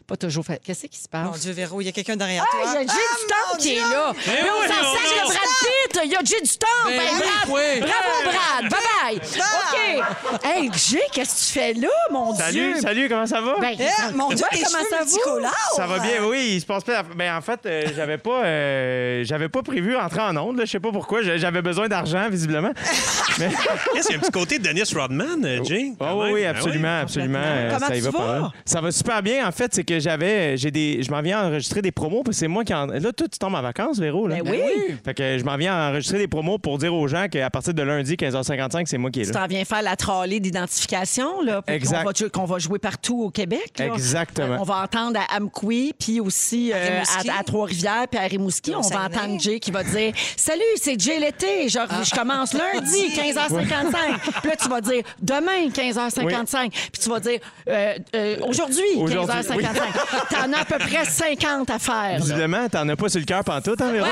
Pas toujours fait. Qu'est-ce qui se passe? Mon Dieu, Véro, il y a quelqu'un derrière Ah, toi. il y a Jay Ah, Dutombe mon qui est là. Eh Mais on s'en on a- de Brad Pitt. Il y a Jay Dutombe. Ben Ben, oui, Brad. oui. Bravo, Brad. Bye-bye. OK. Hey, Jay, qu'est-ce que tu fais là, mon Dieu? Salut, salut, comment ça va? Ben, Eh, mon Dieu, comment ça va? ça va bien, oui, il se passe pas. Ben, en fait, euh, j'avais pas, euh, j'avais pas prévu entrer en onde, je sais pas pourquoi. J'a- J'avais besoin d'argent, visiblement. Mais... Yes, il y a un petit côté de Dennis Rodman, euh, Jay. Oh, quand oui, Ah absolument, absolument. Comment ça y va vas? pas mal. Ça va super bien. En fait, c'est que j'avais, j'ai des, je m'en viens enregistrer des promos parce que c'est moi qui en. Là, toi, tu tombes en vacances, Véro. Là. Ben oui. Fait que je m'en viens enregistrer des promos pour dire aux gens qu'à partir de lundi, 15h55, c'est moi qui est Tu là. t'en viens faire la trolley d'identification, là, pour Exact. qu'on va, jou- qu'on va jouer partout au Québec. là. Exactement. On va entendre à Amqui, puis aussi euh, à, à Trois-Rivières, puis à Rimouski. On va entendre Jay qui va dire Salut, c'est Jay l'été. Genre, Ah. je commence lundi, 15h55. puis là, tu vas dire demain, 15h55. Puis tu vas dire euh, euh, aujourd'hui, Aujourd'hui, 15h55. T'en as à peu près 50 à faire. là. Visiblement, t'en as pas sur le cœur pantoute, hein, Véro?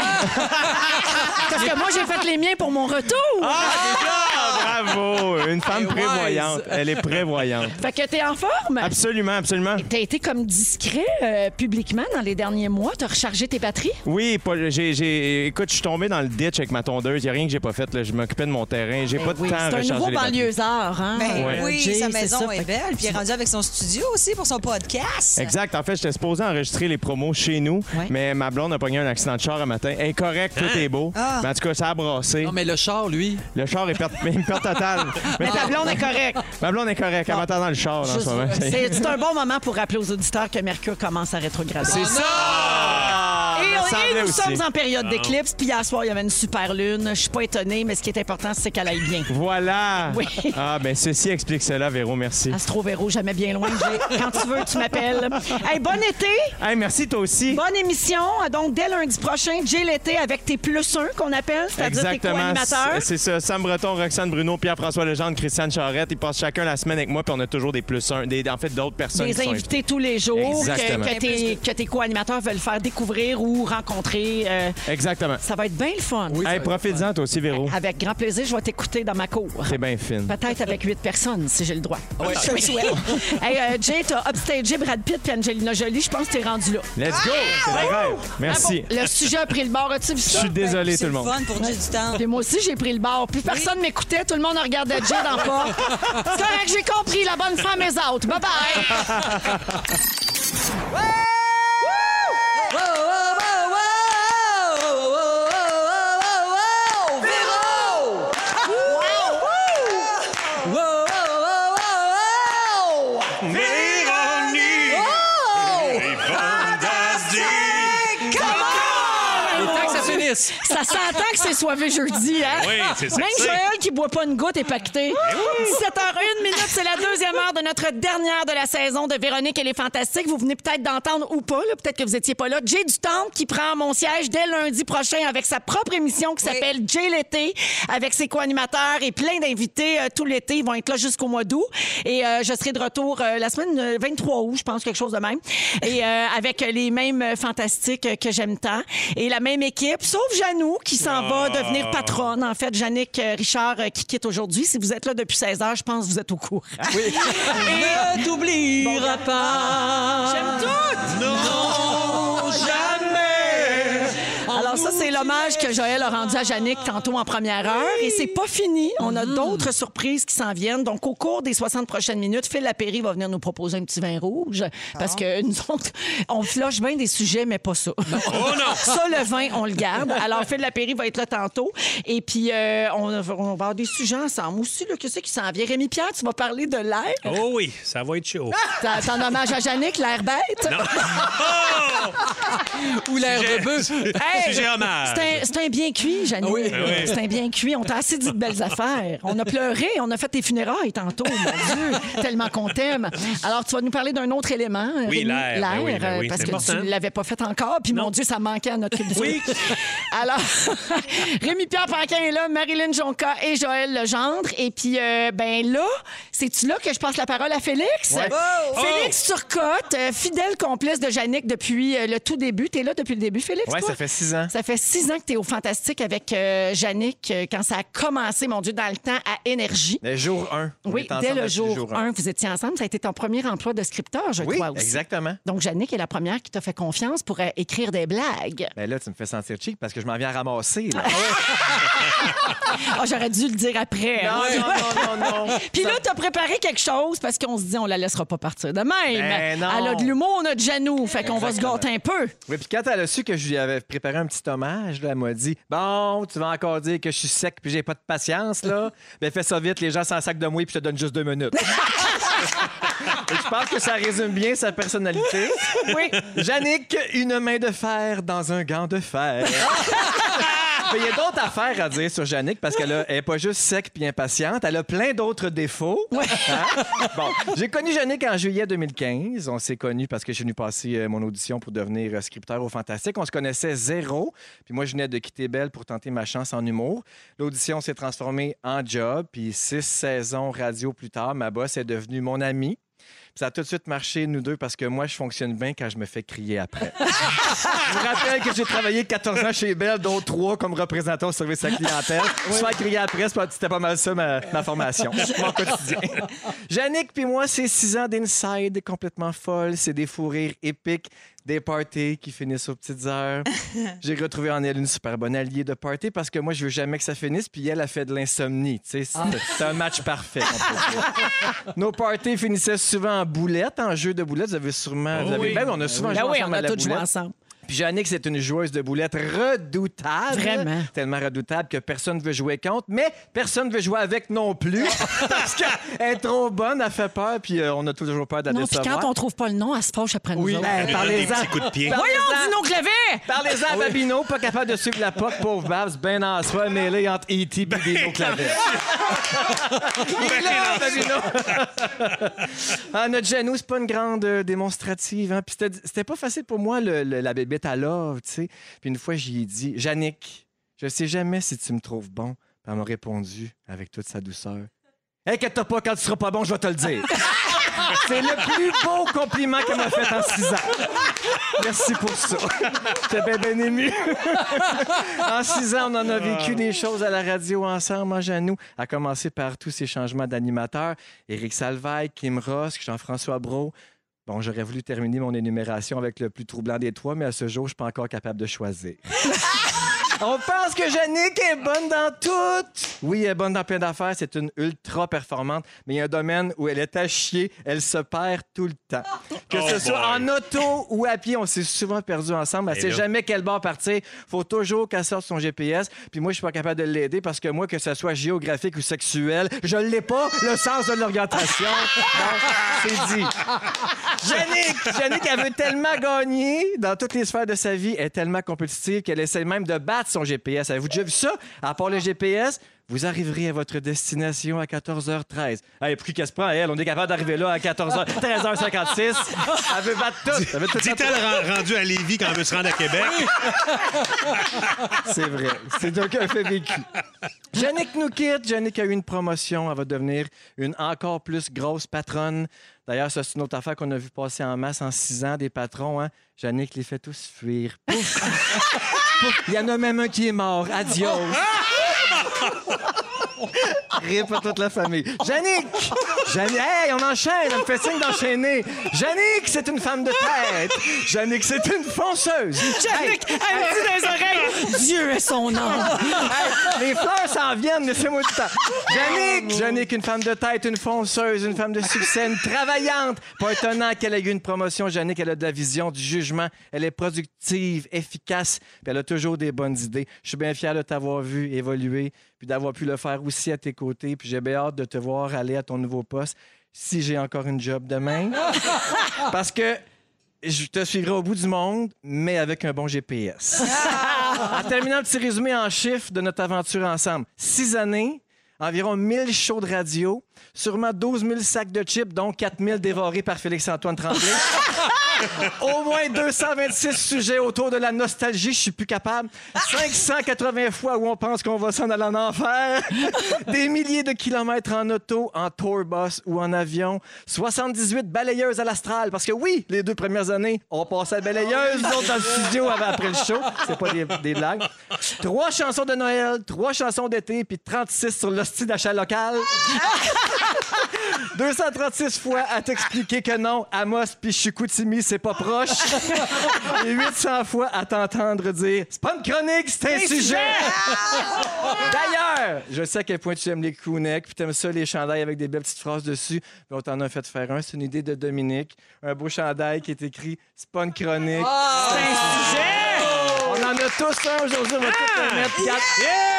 Parce que moi, j'ai fait les miens pour mon retour. Ah, bravo! Une femme Elle est prévoyante. wise. Elle est prévoyante. Fait que t'es en forme? Absolument, absolument. T'as été comme discret euh, publiquement dans les derniers mois? T'as rechargé tes batteries? Oui, pas- j'ai, j'ai- écoute, je suis tombé dans le ditch avec ma tondeuse. Il n'y a rien que j'ai pas fait. Là. Je m'occupais de mon terrain. J'ai pas de temps à c'est un recharger nouveau les batteries. banlieusard, hein? Ben oui, Jay, sa c'est maison ça. est Fait- belle. Puis il est rendu avec son studio aussi pour son podcast. Exact. En fait, j'étais supposé enregistrer les promos chez nous, Ouais. mais ma blonde a pogné un accident de char un matin. Elle est correcte, tout est beau. Ah. Mais en tout cas, ça a brassé. Non, mais le char, lui. Le char est perte, une perte totale. Mais ta blonde est correcte. ma blonde est correcte. Elle m'attend dans le char là, en ce moment. C'est un bon moment pour rappeler aux auditeurs que Mercure commence à rétrograder. C'est ça! Et, me et nous aussi. sommes en période d'éclipse, puis hier soir, il y avait une super lune. Je suis pas étonnée, mais ce qui est important, c'est qu'elle aille bien. Voilà! Oui. Ah, ben ceci explique cela, Véro. Merci. Astro-Véro, jamais bien loin. Quand tu veux, tu m'appelles. Hey, bon été! Hey, merci, toi aussi. Bonne émission. Donc, dès lundi prochain, Jay l'été avec tes plus 1 qu'on appelle, c'est-à-dire tes co-animateurs. C'est ça. Sam Breton, Roxane Bruno, Pierre-François Legendre, Christiane Charrette. Ils passent chacun la semaine avec moi, puis on a toujours des plus un, des, en fait, d'autres personnes. Des qui sont invités tous les jours que, Exactement. que tes, que tes co-animateurs veulent faire découvrir ou rencontrer. euh, Exactement. ça va être bien le fun. Hey, profites-en, toi aussi, Véro. Avec grand plaisir, je vais t'écouter dans ma cour. T'es bien fine. Peut-être avec huit personnes, si j'ai le droit. Je te le souhaite. hey, euh, Jay, t'as upstagé Brad Pitt et Angelina Jolie. Je pense que t'es rendu là. Let's go! C'est le rêve. Merci. Ah bon, le sujet a pris le bord. As-tu vu Je suis désolé, C'est tout le monde. fun pour du temps. Puis moi aussi, j'ai pris le bord. Plus personne m'écoutait. Tout le monde regardait Jay dans le porte. C'est correct, j'ai compris. La bonne femme est out. Bye-bye. ça s'entend que c'est soivé jeudi, hein? Oui, c'est ça Même. Joël qui boit pas une goutte est pacté. 17h01 minute, c'est la deuxième heure de notre dernière de la saison de Véronique Elle est fantastique. Vous venez peut-être d'entendre ou pas, là, peut-être que vous étiez pas là. Jay Dutemps qui prend mon siège dès lundi prochain avec sa propre émission qui Oui. s'appelle Jay l'été, avec ses co-animateurs et plein d'invités euh, tout l'été. Ils vont être là jusqu'au mois d'août. Et euh, je serai de retour euh, la semaine euh, 23 août, je pense, quelque chose de même. Et euh, avec les mêmes fantastiques que j'aime tant. Et la même équipe, sauf Janou qui s'en va devenir patronne. En fait, Jannick euh, Richard euh, qui quitte aujourd'hui. Si vous êtes là depuis 16 heures, je pense que vous êtes au courant. Oui. Ne t'oubliera pas. J'aime tout! Non, jamais. Alors ça, c'est l'hommage que Joël a rendu à Jannick tantôt en première heure. Et c'est pas fini. On a d'autres surprises qui s'en viennent. Donc, au cours des 60 prochaines minutes, Phil Lapéry va venir nous proposer un petit vin rouge. Parce que nous autres, on floche bien des sujets, mais pas ça. Oh non! Ça, le vin, on le garde. Alors, Phil Lapéry va être là tantôt. Et puis, euh, on, va- on va avoir des sujets ensemble aussi. là. Qu'est-ce qui s'en vient? Rémi Pierre, tu vas parler de l'air. Oh oui, ça va être chaud. T'en hommage à Jannick, l'air bête? Ou l'air de bœuf. Sujet C'est hommage. C'est un, bien cuit, Janine. Oui. Oui. C'est un bien cuit. On t'a assez dit de belles affaires. On a pleuré, on a fait tes funérailles tantôt, mon Dieu, tellement qu'on t'aime. Alors, tu vas nous parler d'un autre élément. Oui, Rémi. l'air. Ben oui, ben oui, parce que important. tu ne l'avais pas fait encore. Puis, mon Dieu, ça manquait à notre culture. Oui. Alors, Rémi-Pierre Paquin est là, Marilyn Jonca et Joël Legendre. Et puis, euh, ben là, c'est-tu là que je passe la parole à Félix? Félix Turcotte, euh, fidèle complice de Yannick depuis euh, le tout début. T'es là depuis le début, Félix? Toi? ça fait six ans. Ça fait six ans que tu es au Fantastique avec euh, Yannick, euh, quand ça a commencé, mon Dieu, dans le temps, à Énergie. Le jour 1. Oui, dès le jour 1, vous étiez ensemble. Ça a été ton premier emploi de scripteur, je Oui, crois aussi. exactement. Donc, Yannick est la première qui t'a fait confiance pour euh, écrire des blagues. Ben là, tu me fais sentir cheap parce que je m'en viens ramasser. Là. Ah, J'aurais dû le dire après. Non, hein. non, non, non, non. Puis là, tu as préparé quelque chose parce qu'on se dit, on la laissera pas partir de même. Ben non. Elle a de l'humour, notre Janou. Fait qu'on va se gâter un peu. Oui, puis quand elle a su que je lui avais préparé un petit là, elle m'a dit Bon, tu vas encore dire que je suis sec puis j'ai pas de patience, là. Ben fais ça vite, les gens s'en sac de moi puis je te donne juste deux minutes. Et je pense que ça résume bien sa personnalité. Oui. Jannick, une main de fer dans un gant de fer. Mais il y a d'autres affaires à dire sur Jannick parce qu'elle a- elle est pas juste sec puis impatiente, elle a plein d'autres défauts. Hein? Bon, j'ai connu Jannick en juillet 2015. On s'est connus parce que je suis venu passer euh, mon audition pour devenir euh, scripteur au Fantastique. On se connaissait zéro. Puis moi, je venais de quitter Belle pour tenter ma chance en humour. L'audition s'est transformée en job. Puis six saisons radio plus tard, ma boss est devenue mon amie. Ça a tout de suite marché, nous deux, parce que moi, je fonctionne bien quand je me fais crier après. je vous rappelle que j'ai travaillé 14 ans chez Bell, dont 3 comme représentant au service à la clientèle. Se faire crier après, c'était pas mal ça, ma, ma formation, mon quotidien. Jannick puis moi, c'est 6 ans d'inside complètement folle. C'est des fous rires épiques, des parties qui finissent aux petites heures. J'ai retrouvé en elle une super bonne alliée de party parce que moi, je veux jamais que ça finisse, puis elle a fait de l'insomnie. Tu sais, C'est un match parfait. Nos parties finissaient souvent en boulettes, en jeu de boulettes. Vous avez sûrement. vous avez- oui. ben oui, on a souvent Ben joué oui, ensemble on à a la tous joué boulette. ensemble. Puis Jannick, c'est une joueuse de boulettes redoutable. Vraiment. Tellement redoutable que personne ne veut jouer contre, mais personne ne veut jouer avec non plus. parce qu'elle est trop bonne, elle fait peur, puis euh, on a toujours peur de la Non, puis décevoir. quand on trouve pas le nom, elle se fâche après nous Oui, autres. ben, Des parlez-en. petits coups de pied. Voyons, Parlez-en. Dino Clavet! Parlez-en à Babino, pas capable de suivre la POC, pauvre Babs, ben en soi, mêlé entre E.T. et Dino Clavet. Il est là, Babino! ah, notre genou, c'est pas une grande euh, démonstrative. Hein? Puis c'était- c'était pas facile pour moi, le- le- la bébête à love, tu sais. Puis une fois, j'y ai dit, Jannick, je sais jamais si tu me trouves bon. Puis elle m'a répondu avec toute sa douceur. Inquiète-toi pas, quand tu seras pas bon, je vais te le dire. C'est le plus beau compliment qu'elle m'a fait en six ans. Merci pour ça. J'étais bien, bien ému. en six ans, on en a vécu des choses à la radio ensemble, en Janou, à commencer par tous ces changements d'animateurs. Éric Salvaille, Kim Ross, Jean-François Brault. Bon, j'aurais voulu terminer mon énumération avec le plus troublant des trois, mais à ce jour, je suis pas encore capable de choisir. On pense que Jannick est bonne dans tout. Oui, elle est bonne dans plein d'affaires. C'est une ultra performante, mais il y a un domaine où elle est à chier. Elle se perd tout le temps. Que Oh ce soit boy. en auto ou à pied, on s'est souvent perdu ensemble. Elle Et sait là? jamais quel bord partir. faut toujours qu'elle sorte son GPS. Puis moi, je suis pas capable de l'aider parce que moi, que ce soit géographique ou sexuel, je l'ai pas, le sens de l'orientation. Bon, c'est dit. Jannick, Jannick, elle veut tellement gagner dans toutes les sphères de sa vie. Elle est tellement compétitive qu'elle essaie même de battre son GPS. Avez-vous déjà vu ça? À part le GPS, vous arriverez à votre destination à 14h13. Hey, pour qui qu'elle se prend, elle? On est capable d'arriver là à 14h, 13h56. Elle veut battre tout. Elle veut tout Dit-elle ren- rendue à Lévis quand elle veut se rendre à Québec? C'est vrai. C'est donc un fait vécu. Jannick nous quitte. Jannick a eu une promotion. Elle va devenir une encore plus grosse patronne. D'ailleurs, ça, c'est une autre affaire qu'on a vu passer en masse en six ans, des patrons. Hein? Jannick les fait tous fuir. Pouf! Pouf! Il y en a même un qui est mort. Adios! Rip à toute la famille. Jannick! Jannick! Hey, on enchaîne! Elle me fait signe d'enchaîner. Jannick, c'est une femme de tête. Jannick, c'est une fonceuse. Jannick, elle me dit dans les oreilles, Dieu est son nom. Hey, les fleurs s'en viennent, laissez-moi du temps. Jannick, Jannick, une femme de tête, une fonceuse, une femme de succès, une travaillante. Pas étonnant qu'elle ait eu une promotion. Jannick, elle a de la vision, du jugement. Elle est productive, efficace, puis elle a toujours des bonnes idées. Je suis bien fier de t'avoir vu évoluer, puis d'avoir pu le faire aussi à tes côtés. Puis j'ai bien hâte de te voir aller à ton nouveau poste si j'ai encore une job demain. Parce que je te suivrai au bout du monde, mais avec un bon GPS. En terminant le petit résumé en chiffres de notre aventure ensemble. Six années, environ 1000 shows de radio, sûrement 12 000 sacs de chips, dont 4 000 dévorés par Félix-Antoine Tremblay. Au moins 226 sujets autour de la nostalgie, je suis plus capable. 580 fois où on pense qu'on va s'en aller en enfer. Des milliers de kilomètres en auto, en tour bus ou en avion. 78 balayeuses à l'astral. Parce que oui, les deux premières années, on passait à la balayeuse, nous autres dans le studio avant- après le show. C'est pas des, des blagues. Trois chansons de Noël, trois chansons d'été, puis 36 sur l'hostie d'achat local. 236 fois à t'expliquer que non, Amos puis Chicoutimi, c'est pas proche. Et 800 fois à t'entendre dire c'est pas une chronique, c'est un sujet. D'ailleurs, je sais à quel point tu aimes les crewnecks, puis t'aimes ça les chandails avec des belles petites phrases dessus. Puis on t'en a fait faire un, c'est une idée de Dominique, un beau chandail qui est écrit c'est pas une chronique. c'est un sujet. On en a tous un aujourd'hui, on va tous le mettre. En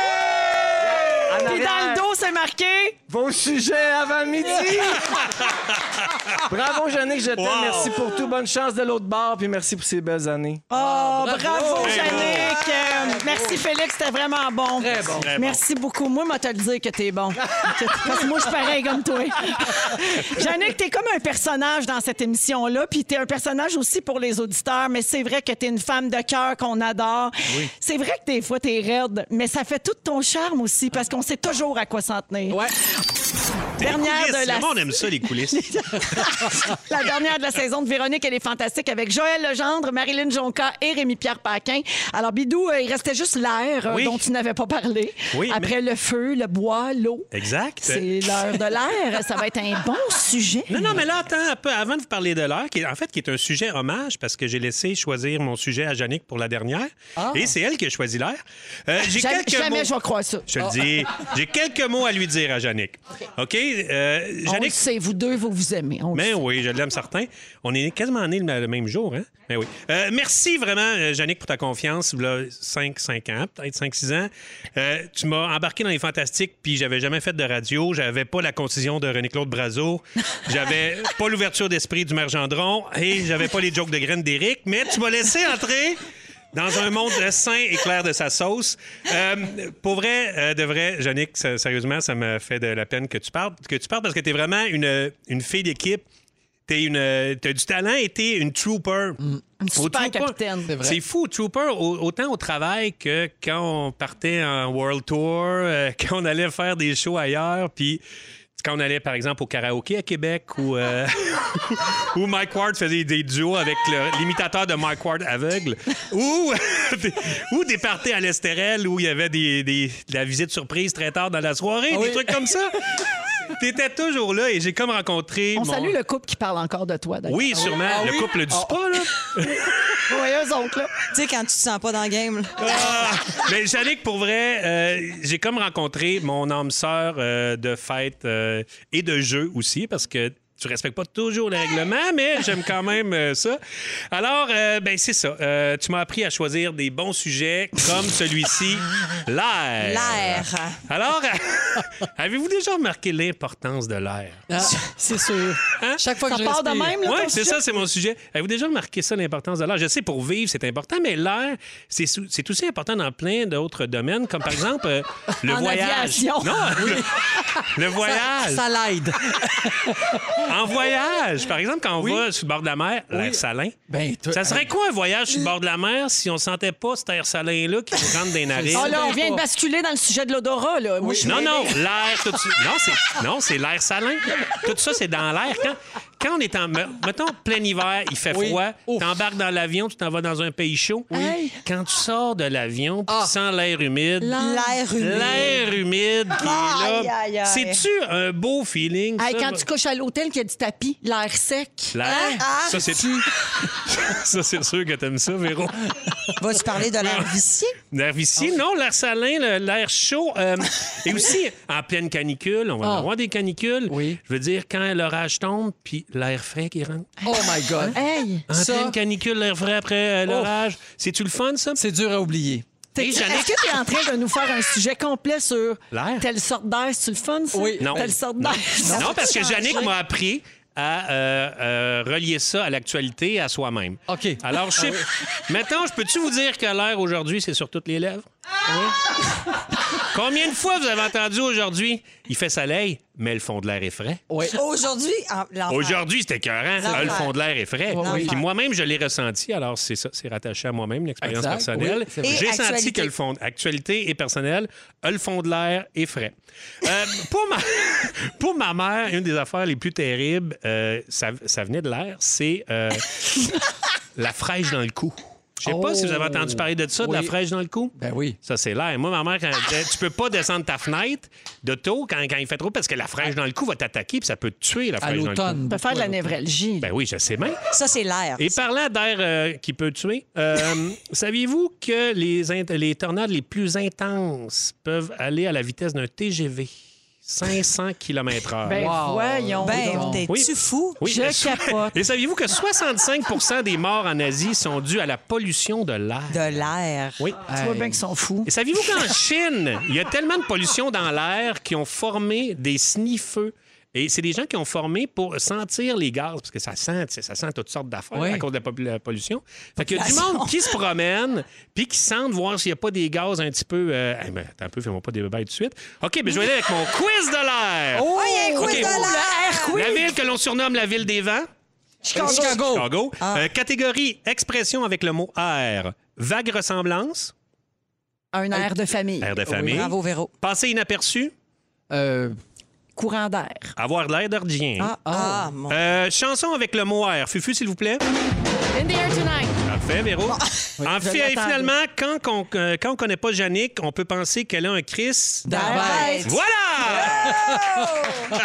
Puis dans le dos, c'est marqué. Vos sujets avant midi! Bravo, Jannick, je t'aime. Wow. Merci pour tout. Bonne chance de l'autre bar, puis merci pour ces belles années. Oh, bravo, bravo. Jannick. Euh, merci, Félix, c'était vraiment bon. Très bon. Très bon. Merci beaucoup. Moi, moi, te le dire que t'es bon. Parce que moi, je suis pareil comme toi. Jannick, t'es comme un personnage dans cette émission-là, puis t'es un personnage aussi pour les auditeurs, mais c'est vrai que t'es une femme de cœur qu'on adore. C'est vrai que des fois, t'es raide, mais ça fait tout ton charme aussi, parce qu'on sait toujours à quoi s'en tenir. Dernière de la monde aime ça, les coulisses. la dernière de la saison de Véronique, elle est fantastique avec Joël Legendre, Marilyn Jonca et Rémi-Pierre Paquin. Alors, Bidou, euh, il restait juste l'air euh, Oui. dont tu n'avais pas parlé. Oui, Après le feu, le bois, l'eau. Exact. C'est l'heure de l'air. Ça va être un bon sujet. Non, non, mais là, attends un peu. Avant de vous parler de l'heure, qui est, en fait, qui est un sujet hommage, parce que j'ai laissé choisir mon sujet à Jannick pour la dernière. Et c'est elle qui a choisi l'air. Euh, j'ai Jamais, quelques jamais mots. je vais croire ça. Je te le dis. J'ai quelques mots à lui dire à Jannick. OK? Euh, Le Jannick. sait, vous deux, vous vous aimez. On sait. oui, je l'aime certain. On est quasiment nés le le même jour, hein? Ben oui. Euh, merci vraiment, euh, Jannick, pour ta confiance. Là, 5, 5 ans, peut-être 5, 6 ans. Euh, tu m'as embarqué dans les fantastiques, puis j'avais jamais fait de radio. J'avais pas la concision de René-Claude Brazo. J'avais pas l'ouverture d'esprit du maire Gendron. Et j'avais pas les jokes de graines d'Éric. Mais tu m'as laissé entrer dans un monde sain et clair de sa sauce. Euh, pour vrai, euh, de vrai, Jannick, ça- sérieusement, ça me fait de la peine que tu parles, que tu parles parce que tu es vraiment une, une fille d'équipe. T'es une, t'as du talent et t'es une trooper. Une Au super trooper, capitaine. C'est vrai. C'est fou, trooper, au- autant au travail que quand on partait en world tour, euh, quand on allait faire des shows ailleurs, puis quand on allait, par exemple, au karaoké à Québec ou euh, où Mike Ward faisait des duos avec l'imitateur de Mike Ward aveugle, ou, des- ou des parties à l'Estérel où il y avait des, des- de la visite surprise très tard dans la soirée, des oui. trucs comme ça. T'étais toujours là et j'ai comme rencontré. On mon- salue le couple qui parle encore de toi, d'ailleurs. Oui, sûrement. Ah le oui? couple du spa, là. Oui, eux autres, là. Tu sais, quand tu te sens pas dans le game. là. Ah! Mais Jannick, pour vrai, euh, j'ai comme rencontré mon âme sœur euh, de fête euh, et de jeu aussi, parce que tu respectes pas toujours le règlement, mais j'aime quand même euh, ça. Alors, euh, ben c'est ça. Euh, tu m'as appris à choisir des bons sujets comme celui-ci, l'air. L'air. Alors, avez-vous déjà remarqué l'importance de l'air? Ah, c'est sûr. Hein? Chaque fois que Ça je part de même, là, Oui, c'est ça, c'est mon sujet. Avez-vous déjà remarqué ça, l'importance de l'air? Je sais, pour vivre, c'est important, mais l'air, c'est sou- c'est aussi important dans plein d'autres domaines, comme par exemple euh, le En voyage. aviation. Non, le, le voyage. Ça l'aide. En voyage. Par exemple, quand on va sur le bord de la mer, l'air salin. Ben, toi- Ça serait quoi un voyage sur le bord de la mer si on sentait pas cet air salin-là qui nous rentre dans les narines? Oh là, on vient de basculer dans le sujet de l'odorat, là. Moi, je suis Non, non, l'air, tout ça. Non, c'est, non, c'est l'air salin. Tout ça, c'est dans l'air. Quand, quand on est en. me- Mettons, plein hiver, il fait Oui. froid, t'embarques dans l'avion, tu t'en vas dans un pays chaud. Hey. Quand tu sors de l'avion, puis Ah. tu sens l'air humide. L'air humide. L'air humide qui Aïe, est là. aïe, aïe. C'est-tu un beau feeling? Hey, ça? quand tu couches à l'hôtel qu'il y a du tapis, l'air sec. L'air? Ah. Ça, c'est. ça, c'est sûr que t'aimes ça, Véro. Vas-tu parler de l'air vicié? L'air vicié, non, l'air salin, l'air chaud. euh, et aussi, en pleine canicule, on va Ah. avoir des canicules. Oui. Je veux dire, quand l'orage tombe, puis l'air frais qui rentre. Oh my God. Hey! En Ça- pleine canicule, l'air frais après euh, l'orage. C'est-tu le fun, ça? C'est dur à oublier. Et Est-ce Jannick- que tu es en train de nous faire un sujet complet sur L'air? telle sorte d'air? C'est-tu le fun, ça? Oui. Non. Telle sorte d'air. Non, parce que Jannick m'a appris à euh, euh, relier ça à l'actualité, à soi-même. OK. Alors, je sais. Maintenant, je peux-tu vous dire que l'air aujourd'hui, c'est sur toutes les lèvres? Combien de fois vous avez entendu aujourd'hui? Il fait soleil, mais le fond de l'air est frais? Oui. Aujourd'hui, c'était écœurant. Ah, Le fond de l'air est frais. oui. Puis moi-même, je l'ai ressenti. Alors, c'est ça, c'est rattaché à moi-même, l'expérience personnelle. oui, J'ai senti que le fond, actualité et personnel, euh, le fond de l'air est frais. Euh, pour, ma, pour ma mère, une des affaires les plus terribles, euh, ça, ça venait de l'air, c'est euh, la fraîche dans le cou. Je sais pas si vous avez entendu parler de ça, de la fraîche dans le cou. Ben oui. Ça, c'est l'air. Moi, ma mère, quand elle disait, tu peux pas descendre ta fenêtre d'auto quand, quand il fait trop parce que la fraîche dans le cou va t'attaquer puis ça peut te tuer, la À fraîche dans le cou. l'automne. On peut faire de la névralgie. Ben oui, je sais bien. Ça, c'est l'air. Et parlant d'air euh, qui peut tuer, euh, saviez-vous que les tornades les plus intenses peuvent aller à la vitesse d'un TGV? 500 km/h. Ben Wow. voyons. Ben, t'es-tu Oui. fou? Oui, je capote. Et saviez-vous que 65% des morts en Asie sont dus à la pollution de l'air? De l'air. Oui. Tu vois bien qu'ils sont fous. Et saviez-vous qu'en Chine, il y a tellement de pollution dans l'air qui ont formé des sniffeux? Et c'est des gens qui ont formé pour sentir les gaz, parce que ça sent, ça sent toutes sortes d'affaires Oui. à cause de la, pollution. Fait qu'il y a du monde qui se promène, puis qui sentent voir s'il n'y a pas des gaz un petit peu. Euh... eh ben, attends un peu, fais-moi pas des bébés tout de suite. OK, ben, je vais aller avec mon quiz de l'air. Oh, il y a un quiz OK. de l'air! La ville que l'on surnomme la ville des vents? Chicago. Chicago. Ah. Euh, catégorie expression avec le mot air. Vague ressemblance? Un air de famille. Air de famille. Bravo, Véro. Passer inaperçu? Euh, Courant d'air. Avoir de l'air d'ordien. Ah, Ah, mon... Euh, chanson avec le mot air. Fufu, s'il vous plaît. In the air tonight. Parfait, Véro. en je fait, l'attendais. finalement, quand on euh, quand on connaît pas Yannick, on peut penser qu'elle a un Chris. Voilà!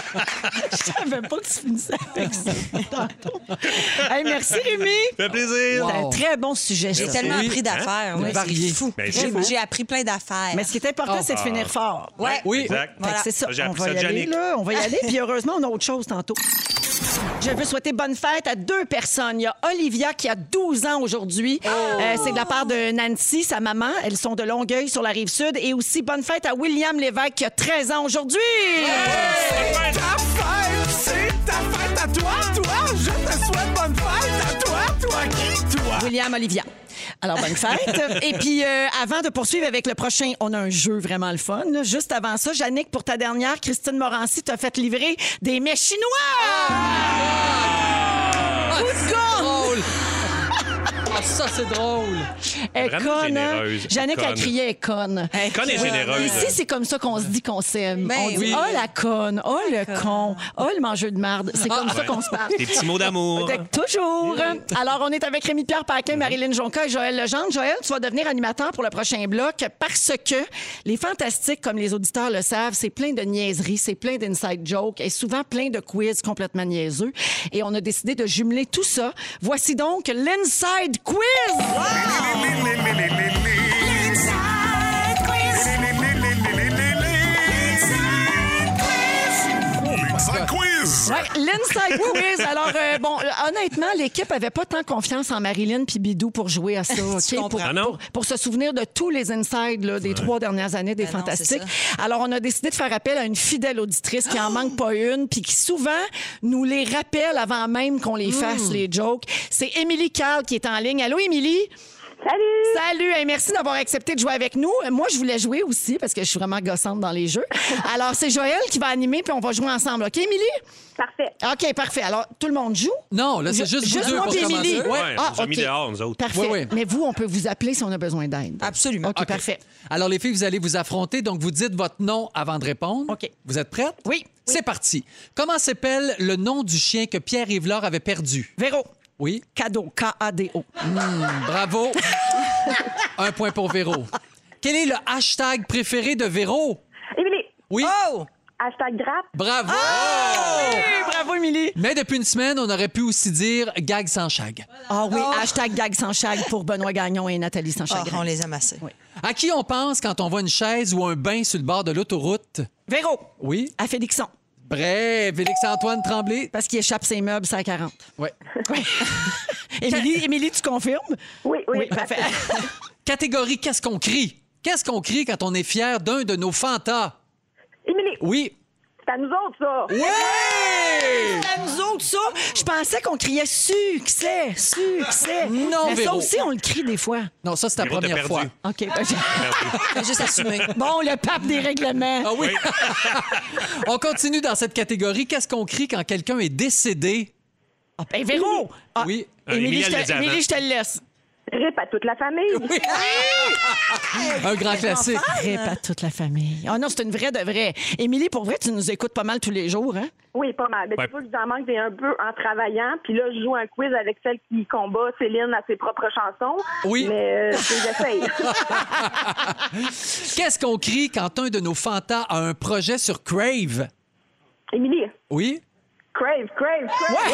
Je savais pas que tu finissais avec ça tantôt. Hey, merci, Rémi. Ça fait plaisir. C'est un très bon sujet, J'ai tellement Oui. appris d'affaires. Hein? Varié. C'est fou. Ben, J'ai- fou. J'ai appris plein d'affaires. Mais ce qui est important, c'est de finir fort. Ouais. oui. Exact. Que C'est ça. J'ai On appris va ça y aller, là. On va y aller. Puis heureusement, on a autre chose tantôt. Je veux souhaiter bonne fête à deux personnes. Il y a Olivia qui a 12 ans aujourd'hui. Euh, c'est de la part de Nancy, sa maman. Elles sont de Longueuil sur la rive sud. Et aussi bonne fête à William Lévesque qui a 13 ans aujourd'hui. C'est ta fête, c'est ta fête à toi, toi. Je te souhaite bonne fête à toi, toi qui, toi? William Olivia. Alors, bonne fête. Et puis, euh, avant de poursuivre avec le prochain, on a un jeu vraiment le fun. là. Juste avant ça, Yannick, pour ta dernière, Christine Morancy t'a fait livrer des mets chinois! Gourde! Ah, ça, c'est drôle. Elle est Vraiment conne, hein? généreuse. Jannick a Conne. crié elle est conne. Conne est Oui. généreuse. Ici, c'est comme ça qu'on se dit qu'on s'aime. Ben on dit oui. « Oh, la conne! Oh, le con! Oh, le mangeur de marde! » C'est comme ça qu'on se parle. Des petits mots d'amour. Fait que Toujours. Alors, on est avec Rémi-Pierre Paquin, Marilyn Jonca et Joël Legendre. Joël, tu vas devenir animateur pour le prochain bloc parce que les fantastiques, comme les auditeurs le savent, c'est plein de niaiseries, c'est plein d'inside jokes et souvent plein de quiz complètement niaiseux. Et on a décidé de jumeler tout ça. Voici donc l'Inside Quiz! Inside quiz! Ouais, l'Inside Quiz. Alors, euh, bon, euh, honnêtement, l'équipe avait pas tant confiance en Marilyn puis Bidou pour jouer à ça, OK? comprends. Pour, Ah non? pour- pour se souvenir de tous les insides là, des trois dernières années des Ben Fantastiques. Alors, on a décidé de faire appel à une fidèle auditrice qui en manque pas une puis qui souvent nous les rappelle avant même qu'on les fasse, les jokes. C'est Émilie Carl qui est en ligne. Allô, Émilie? Salut! Salut! Hey, merci d'avoir accepté de jouer avec nous. Euh, Moi, je voulais jouer aussi parce que je suis vraiment gossante dans les jeux. Alors, c'est Joël qui va animer puis on va jouer ensemble. OK, Émilie? Parfait. OK, parfait. Alors, tout le monde joue? Non, là, c'est Ju- juste vous deux moi pour puis commencer. Émilie. Ouais, Ah, on nous a mis OK. dehors, nous autres. Parfait. Oui, oui. Mais vous, on peut vous appeler si on a besoin d'aide. Absolument. OK, OK. parfait. Alors, les filles, vous allez vous affronter. Donc, vous dites votre nom avant de répondre. OK. Vous êtes prêtes? Oui. C'est parti. Comment s'appelle le nom du chien que Pierre Yvelore avait perdu? Véro. Oui. Cadeau. K-A-D-O. Bravo. Un point pour Véro. Quel est le hashtag préféré de Véro? Émilie, Oui. Oh! hashtag grappe. Bravo. Hey, bravo, Émilie. Mais depuis une semaine, on aurait pu aussi dire gag sans chag. Ah oui, Oh. hashtag gag sans chag pour Benoît Gagnon et Nathalie sans Ah, chagrin. on les aime assez. À qui on pense quand on voit une chaise ou un bain sur le bord de l'autoroute? Véro. Oui. À Félixon. Bref, Félix-Antoine Tremblay. Parce qu'il échappe ses meubles, c'est à 40. Ouais. Émilie, Émilie, tu confirmes? Oui, oui. Oui, parfait. Catégorie Qu'est-ce qu'on crie? Qu'est-ce qu'on crie quand on est fier d'un de nos fantas? Émilie, Oui. C'est à nous autres, ça. Oui! à nous autres, ça, je pensais qu'on criait succès, succès. Non, Mais ça Véro. aussi, on le crie des fois. Non, ça, c'est la Véro, t'as première perdu. fois. OK. ben, j'ai- juste assumer. bon, le pape des règlements. Ah oui. on continue dans cette catégorie. Qu'est-ce qu'on crie quand quelqu'un est décédé? Ah, ben, Véro! Ah, Oui. Ah, Émilie, Émilie, je elle te, dit avant. Émilie, je te le laisse. Rip à toute la famille. Un grand classique. Rip à toute la famille. Ah non, c'est une vraie de vraie. Émilie, pour vrai, tu nous écoutes pas mal tous les jours, hein? Oui, pas mal. Mais Ouais. tu vois, je vous en manque un peu en travaillant. Puis là, je joue un quiz avec celle qui combat Céline à ses propres chansons. Oui. Mais euh, j'essaye. Qu'est-ce qu'on crie quand un de nos fantas a un projet sur Crave? Émilie, Oui? Crave, crave, crave.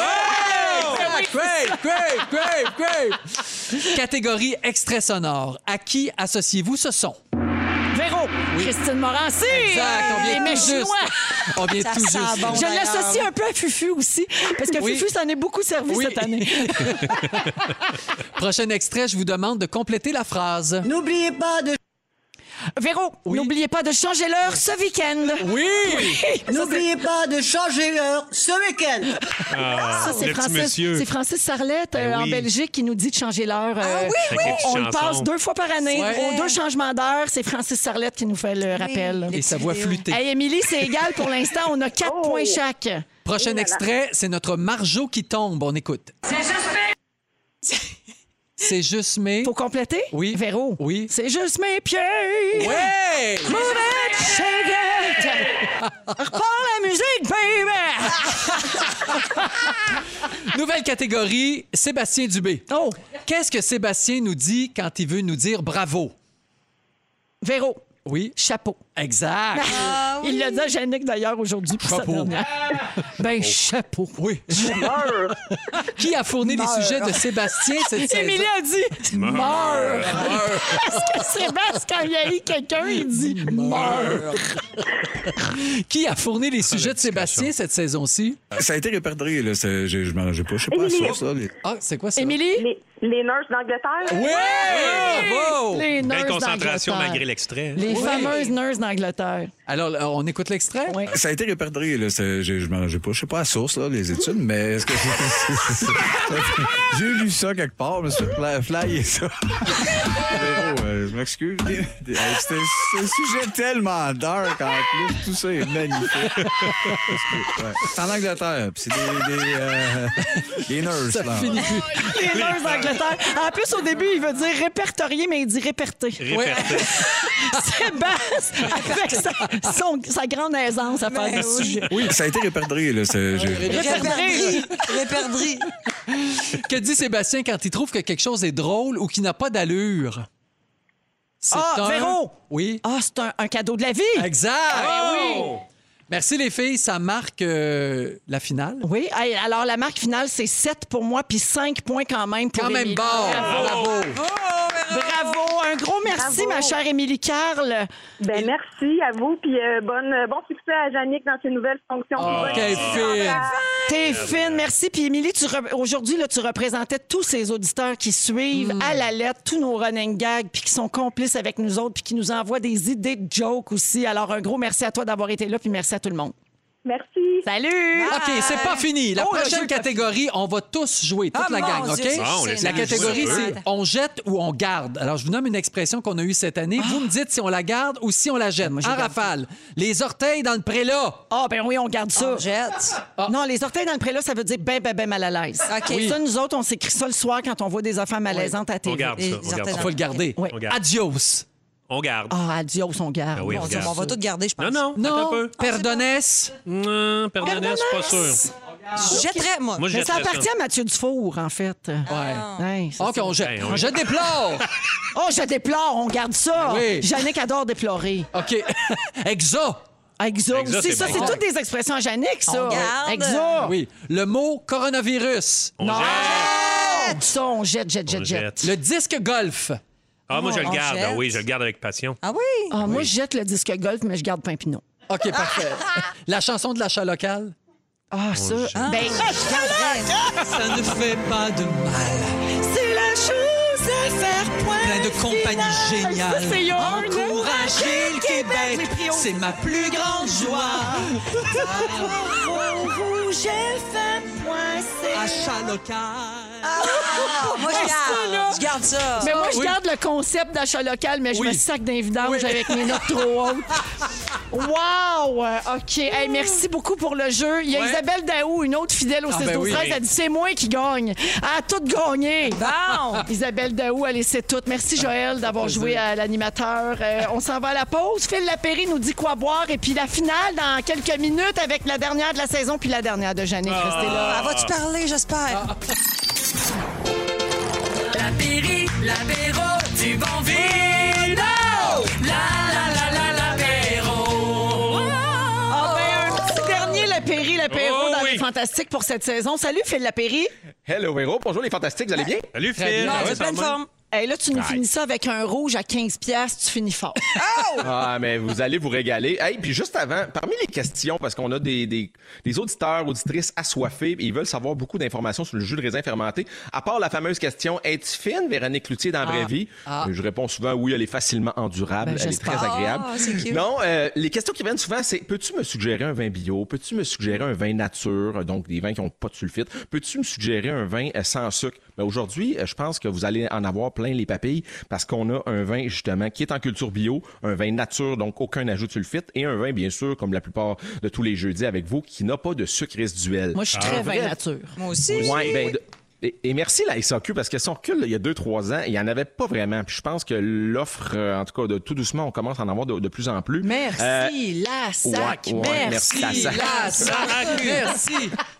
Crave, crave, crave, crave. Catégorie extrait sonore. À qui associez-vous ce son? Véro! Christine Morancy! Exact, on Les vient mets tout juste. On vient Ça tout juste. bon. Je l'associe un peu à Fufu aussi, parce que Oui. Fufu s'en est beaucoup servi Oui. cette année. Prochain extrait, je vous demande de compléter la phrase. N'oubliez pas de Véro, Oui. n'oubliez pas de changer l'heure ce week-end. Oui! n'oubliez pas de changer l'heure ce week-end. Ça, c'est le petit Francis, c'est Francis Sarlette Ben euh, en oui. Belgique qui nous dit de changer l'heure. euh, oui, oui. On, on le passe deux fois par année. Ouais. Aux deux changements d'heure, c'est Francis Sarlette qui nous fait le rappel. Et sa voix flûtée. Hey, Émilie, c'est égal pour l'instant. On a quatre Oh. points chaque. Prochain là là. extrait, c'est notre Marjo qui tombe. On écoute. C'est juste mes. Faut compléter? Oui. Véro? Oui. C'est juste mes pieds. Ouais! Move it, shake it. Reprends la musique, baby. Nouvelle catégorie, Sébastien Dubé. Oh, Qu'est-ce que Sébastien nous dit quand il veut nous dire bravo? Véro, Oui. chapeau. Exact. Il l'a dit à Yannick d'ailleurs aujourd'hui pour sa Chapeau. dernière. Ben, chapeau. Oui. Qui a fourni les sujets de Sébastien cette saison? Émilie a dit meurs. Parce que Sébastien, quand il y a eu quelqu'un, il dit meurs. Qui a fourni les sujets de Sébastien cette saison-ci? Ça a été répertorié, là. Je je m'en j'ai pas. Je sais pas Émilie. les- Ah, c'est quoi ça? Émilie? Les, les nurses d'Angleterre? Oui! Bravo! Les nurses concentration d'Angleterre. malgré l'extrait. Les Oui. fameuses nurses d'Angleterre. Alors, là, on écoute l'extrait? Oui. Ça a été répertorié, là. Je je pas. Je sais pas la source, là, les études, mais est-ce que J'ai lu ça quelque part, mais c'est fly- flyer ça. Véro, euh, je m'excuse. C'était c'est un sujet tellement dark en plus. Tout ça est magnifique. Ouais. C'est en Angleterre, puis c'est des, des, euh, des nurses, Ça là. finit plus. Les nurses d'Angleterre. En plus, au début, il veut dire répertorier, mais il dit réperter. Réperté. Sébastien, avec sa, son- sa grande aisance à faire des sujets. Oui, ça a été répertorié, là. Réperdrie. Réperdrie. Que dit Sébastien quand il trouve que quelque chose est drôle ou qui n'a pas d'allure? C'est Ah, Véro! Oui. Ah, c'est un, un cadeau de la vie. Exact! oui. Merci les filles, ça marque euh, la finale. Oui, alors la marque finale, c'est 7 pour moi, puis 5 points quand même pour Quand même bon! Bravo. Bravo! Bravo! Un gros merci, Bravo. ma chère Émilie Carl. Ben, merci à vous. Puis euh, bonne, bon succès à Jannick dans ses nouvelles fonctions. Oh, fine. T'es fine, merci. Puis Émilie, re- aujourd'hui, là, tu représentais tous ces auditeurs qui suivent Mm. à la lettre tous nos running gags, puis qui sont complices avec nous autres, puis qui nous envoient des idées de jokes aussi. Alors, un gros merci à toi d'avoir été là, puis merci à tout le monde. Merci. Salut! OK, c'est pas fini. La Oh, le prochaine jeu catégorie, on va tous jouer, toute Ah, la mon gang, Dieu, OK? c'est Bon, laissez La catégorie, peu. c'est on jette ou on garde? Alors, je vous nomme une expression qu'on a eue cette année. Vous me dites si on la garde ou si on la jette. En gardé. rafale. Les orteils dans le prélat. Ah, ben oui, on garde ça. On jette. Non, les orteils dans le prélat, ça veut dire ben, ben, ben mal à l'aise. OK. Oui. Ça, nous autres, on s'écrit ça le soir quand on voit des affaires malaisantes à télé. garde Les ça. On garde orteils ça. Il faut le garder. Oui. On garde. Adios. On garde. Ah, adios, on garde. Ah oui, Mon on Dieu, garde. on va tout garder, je pense. Non, non, Non, attends un peu. perdonnes. Non, pardonnez, c'est pas sûr. Je jetterais, moi. Moi, je Mais ça jetterais appartient à Mathieu Dufour, en fait. Ouais. Ouais, c'est OK, ça. on jette. Ben. Je déplore. Oh, je déplore, on garde ça. Oui. Jannick adore déplorer. OK. Exa. Exo Exo, aussi, c'est ça, c'est toutes des expressions à Jannick, ça. On garde. Exo. Oui. Le mot coronavirus. On Non. jette. Ça, on jette, jette, On jette, jette. jette. Le disque golf. Ah, moi, je le On garde. jette. Ah oui, je le garde avec passion. Ah oui? Ah, moi, je jette le disque golf, mais je garde Pimpinot. OK, parfait. La chanson de l'achat local? Ah, ça. jette. Ben, Ça ne fait pas de mal. c'est la chose à faire, point. Plein de compagnies final. géniales. Ça, c'est. Encourager le Québec, les c'est ma plus grande joie. rougefm.ca. Achat local. Ah, moi, je ça, garde. là. Je garde ça. Mais moi, je Oui. garde le concept d'achat local, mais je Oui. me sac d'un vidange avec mes notes trop hautes. Wow! OK. Hey, merci beaucoup pour le jeu. Il y a Ouais. Isabelle Daou, une autre fidèle au Ah, 6 ben 12 oui. 13 Elle dit c'est moi qui gagne. Elle a tout gagné. Bon. Isabelle Daou, allez, c'est tout. Merci, Joël, d'avoir joué à l'animateur. Euh, on s'en va à la pause. Phil Lapéry nous dit quoi boire. Et puis la finale dans quelques minutes avec la dernière de la saison puis la dernière de Jannick. Restez là. Ah, vas-tu parler, j'espère? L'apéri, l'apéro du bon vino. La la la la l'apéro. Ah, ben, un petit dernier Lapéry, l'apéro Oh, dans oui. les Fantastiques pour cette saison. Salut, Phil Lapéry. Hello, Véro. Bonjour, les fantastiques. Vous allez bien? Salut, Phil. Ah ouais, pleine forme. Hey, là, tu nous Aïe. finis ça avec un rouge à 15 piastres, tu finis fort. Ah, mais vous allez vous régaler. Hey, puis juste avant, parmi les questions, parce qu'on a des, des, des auditeurs, auditrices assoiffés, et ils veulent savoir beaucoup d'informations sur le jus de raisin fermenté. À part la fameuse question, es-tu fine, Véronique Cloutier, dans la vraie vie? Ah. Je réponds souvent oui, elle est facilement endurable, Ben, elle est très agréable. Ah, cute. Non, euh, les questions qui viennent souvent, c'est peux-tu me suggérer un vin bio? Peux-tu me suggérer un vin nature, donc des vins qui n'ont pas de sulfite? Peux-tu me suggérer un vin euh, sans sucre? Mais aujourd'hui, euh, je pense que vous allez en avoir plein les papilles parce qu'on a un vin justement qui est en culture bio, un vin nature, donc aucun ajout de sulfite, et un vin, bien sûr, comme la plupart de tous les jeudis avec vous, qui n'a pas de sucre résiduel. Moi, je suis très vrai. vin nature. Moi aussi. Ouais, ben, de- et, et merci la SAQ parce que si on recule là, il y a deux trois ans, il y en avait pas vraiment. Puis je pense que l'offre, euh, en tout cas, de tout doucement, on commence à en avoir de, de plus en plus. Merci, Euh, la sac. ouais, ouais, merci. merci, la sac. La sac. Merci.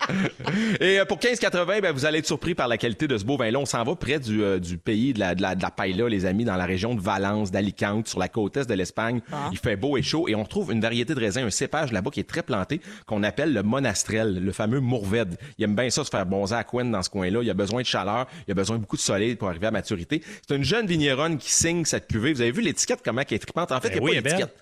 Et euh, pour 15,80, ben, vous allez être surpris par la qualité de ce beau vin-là. On s'en va près du, euh, du pays de la, de, la, de la paella, les amis, dans la région de Valence, d'Alicante, sur la côte est de l'Espagne. Il fait beau et chaud et on trouve une variété de raisins, un cépage là-bas qui est très planté, qu'on appelle le monastrel, le fameux mourvèdre. Il aime bien ça se faire bonzer à Quen dans ce coin-là. Il a besoin de chaleur, il a besoin de beaucoup de soleil pour arriver à maturité. C'est une jeune vigneronne qui signe cette cuvée. Vous avez vu l'étiquette, comment elle est tripante? En fait, Ben il n'y a oui, pas d'étiquette.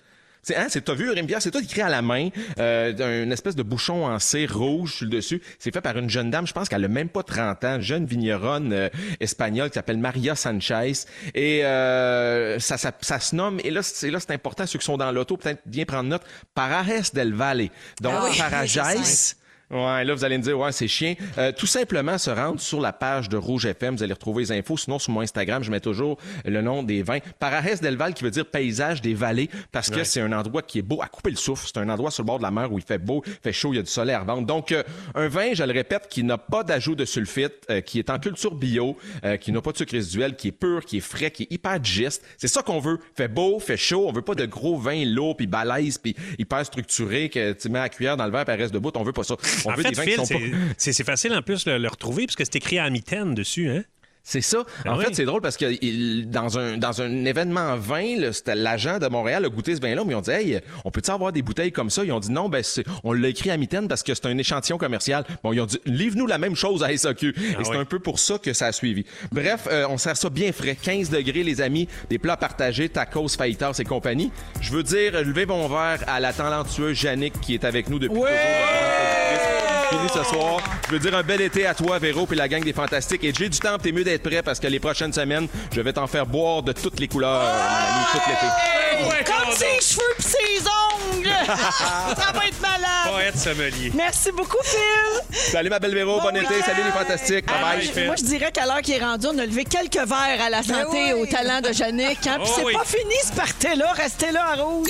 C'est, hein, t'as vu, Rémi Pierre, c'est tout écrit à la main, euh, une espèce de bouchon en cire rouge sur le dessus. C'est fait par une jeune dame, je pense qu'elle a même pas 30 ans, jeune vigneronne euh, espagnole qui s'appelle Maria Sanchez. Et euh, ça, ça, ça se nomme, et là, c'est, là, c'est important, ceux qui sont dans l'auto, peut-être bien prendre note, Parajes del Valle. Donc, Ah oui, Parajes... Ouais, là, vous allez me dire, ouais, c'est chien. Euh, tout simplement, se rendre sur la page de Rouge FM. Vous allez retrouver les infos. Sinon, sur mon Instagram, je mets toujours le nom des vins. Parajes del Val, qui veut dire paysage des vallées, parce que Ouais. c'est un endroit qui est beau à couper le souffle. C'est un endroit sur le bord de la mer où il fait beau, il fait chaud, il y a du soleil à revendre. Donc, euh, un vin, je le répète, qui n'a pas d'ajout de sulfite, euh, qui est en culture bio, euh, qui n'a pas de sucre résiduel, qui est pur, qui est frais, qui est hyper digeste. C'est ça qu'on veut. Fait beau, fait chaud. On veut pas de gros vins lourds, puis balèzes, puis hyper structurés, que tu mets à la cuillère dans le verre, puis reste debout. On veut pas ça. On En veut fait, des Phil, c'est- pas... facile en plus de le retrouver parce que c'est écrit à mitaine dessus. Hein? C'est ça. Ben en oui. fait, c'est drôle parce que il- dans un dans un événement vin, là, c'était l'agent de Montréal a goûté ce vin-là, mais ils ont dit hey, on peut-tu avoir des bouteilles comme ça? Ils ont dit non, ben c'est- on l'a écrit à mitaine parce que c'est un échantillon commercial. Bon, ils ont dit livre-nous la même chose à SAQ. Et c'est oui. un peu pour ça que ça a suivi. Bref, euh, on sert ça bien frais, 15 degrés les amis, des plats partagés, tacos, fajitas et compagnie. Je veux dire, levez mon verre à la talentueuse Yannick qui est avec nous depuis toujours. Fini ce soir. Je veux dire un bel été à toi, Véro, puis la gang des Fantastiques. Et j'ai du temps, t'es mieux d'être prêt parce que les prochaines semaines, je vais t'en faire boire de toutes les couleurs, mon ami, tout l'été. Comme ses cheveux pis ses ongles. ça va être malade. Poète sommelier. Merci beaucoup, Phil. Salut ma belle Véro, bon, été, salut les Fantastiques, bye bye. moi, je- dirais qu'à l'heure qui est rendue, on a levé quelques verres à la santé, oui. au talent de Yannick. Hein? Puis Oh c'est oui. pas fini ce party-là. Restez là à rouge.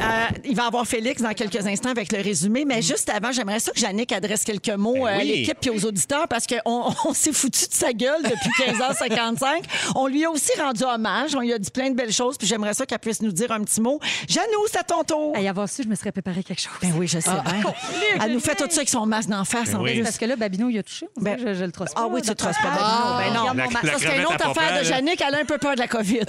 Euh, il va y avoir Félix dans quelques instants avec le résumé, mais juste avant, j'aimerais ça que Yannick adresse quelques mots Ben euh, à oui. l'équipe et aux auditeurs parce qu'on on, s'est foutu de sa gueule depuis 15h55. On lui a aussi rendu hommage. On lui a dit plein de belles choses, puis j'aimerais ça qu'elle puisse nous dire un petit mot. Janou, c'est à ton tour. Hey, avoir su, je me serais préparé quelque chose. Ben oui, je sais bien. Elle nous fait tout ça avec son masque d'en face en oui. Parce que là, Babino, il a touché. Ben- je, je le trosse pas. Ah oui, tu ne trosses pas. Ah, Ben non, ben non. La-. Ça, c'est une autre à affaire de. Yannick. Elle a un peu peur de la COVID.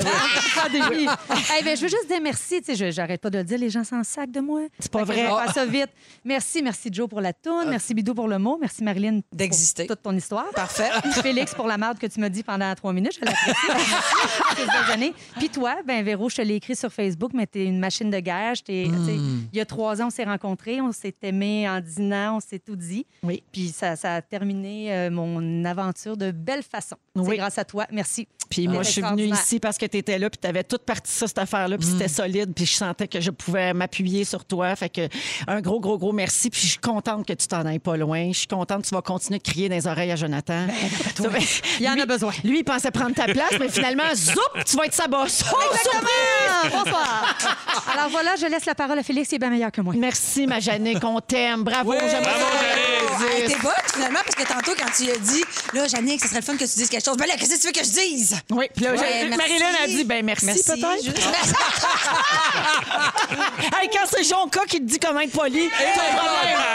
pandémie. Eh ben, je veux juste dire merci. Tu sais, je- j'arrête pas de le dire. Les gens s'en sac de moi. C'est pas vrai. Vais faire ça vite. Merci, merci Joe pour la toune. Merci Bidou pour le mot. Merci Marilyn pour D'exister. toute ton histoire. Parfait. Félix pour la merde que tu m'as dit pendant trois minutes. Je l'apprécie. Puis toi, ben Véro, je te l'ai écrit sur Facebook, mais t'es une machine de guerre. Sais, Il y a trois ans, on s'est rencontrés, on s'est aimés en dînant, on s'est tout dit. Oui. Puis ça, ça a terminé euh, mon aventure de belle façon. Oui. C'est grâce à toi. Merci. Puis Puis moi, je suis venue ici parce que tu étais là, puis tu avais toute partie ça, cette affaire-là, puis c'était solide, puis je sentais que je pouvais m'appuyer sur toi. Fait que un gros, gros, gros merci. Puis je suis contente que tu t'en ailles pas loin. Je suis contente que tu vas continuer de crier dans les oreilles à Jonathan. Il y en a besoin. Lui, il pensait prendre ta place, mais finalement, zoup, tu vas être sa bosse. Oh, surprise! Bonsoir. Alors voilà, je laisse la parole à Félix, qui est bien meilleur que moi. Merci, ma Jannick, on t'aime. Bravo, j'aime Bravo. Jannick. Hey, T'es bonne, finalement, parce que tantôt, quand tu as dit, là, Jannick, ça serait le fun que tu dises quelque chose. Ben là, qu'est-ce que tu veux que je dise? Oui, puis là, Ouais, merci. Marilyn a dit, ben merci, peut-être. Je- Hey, quand c'est Jonca qui te dit comment être poli, un problème.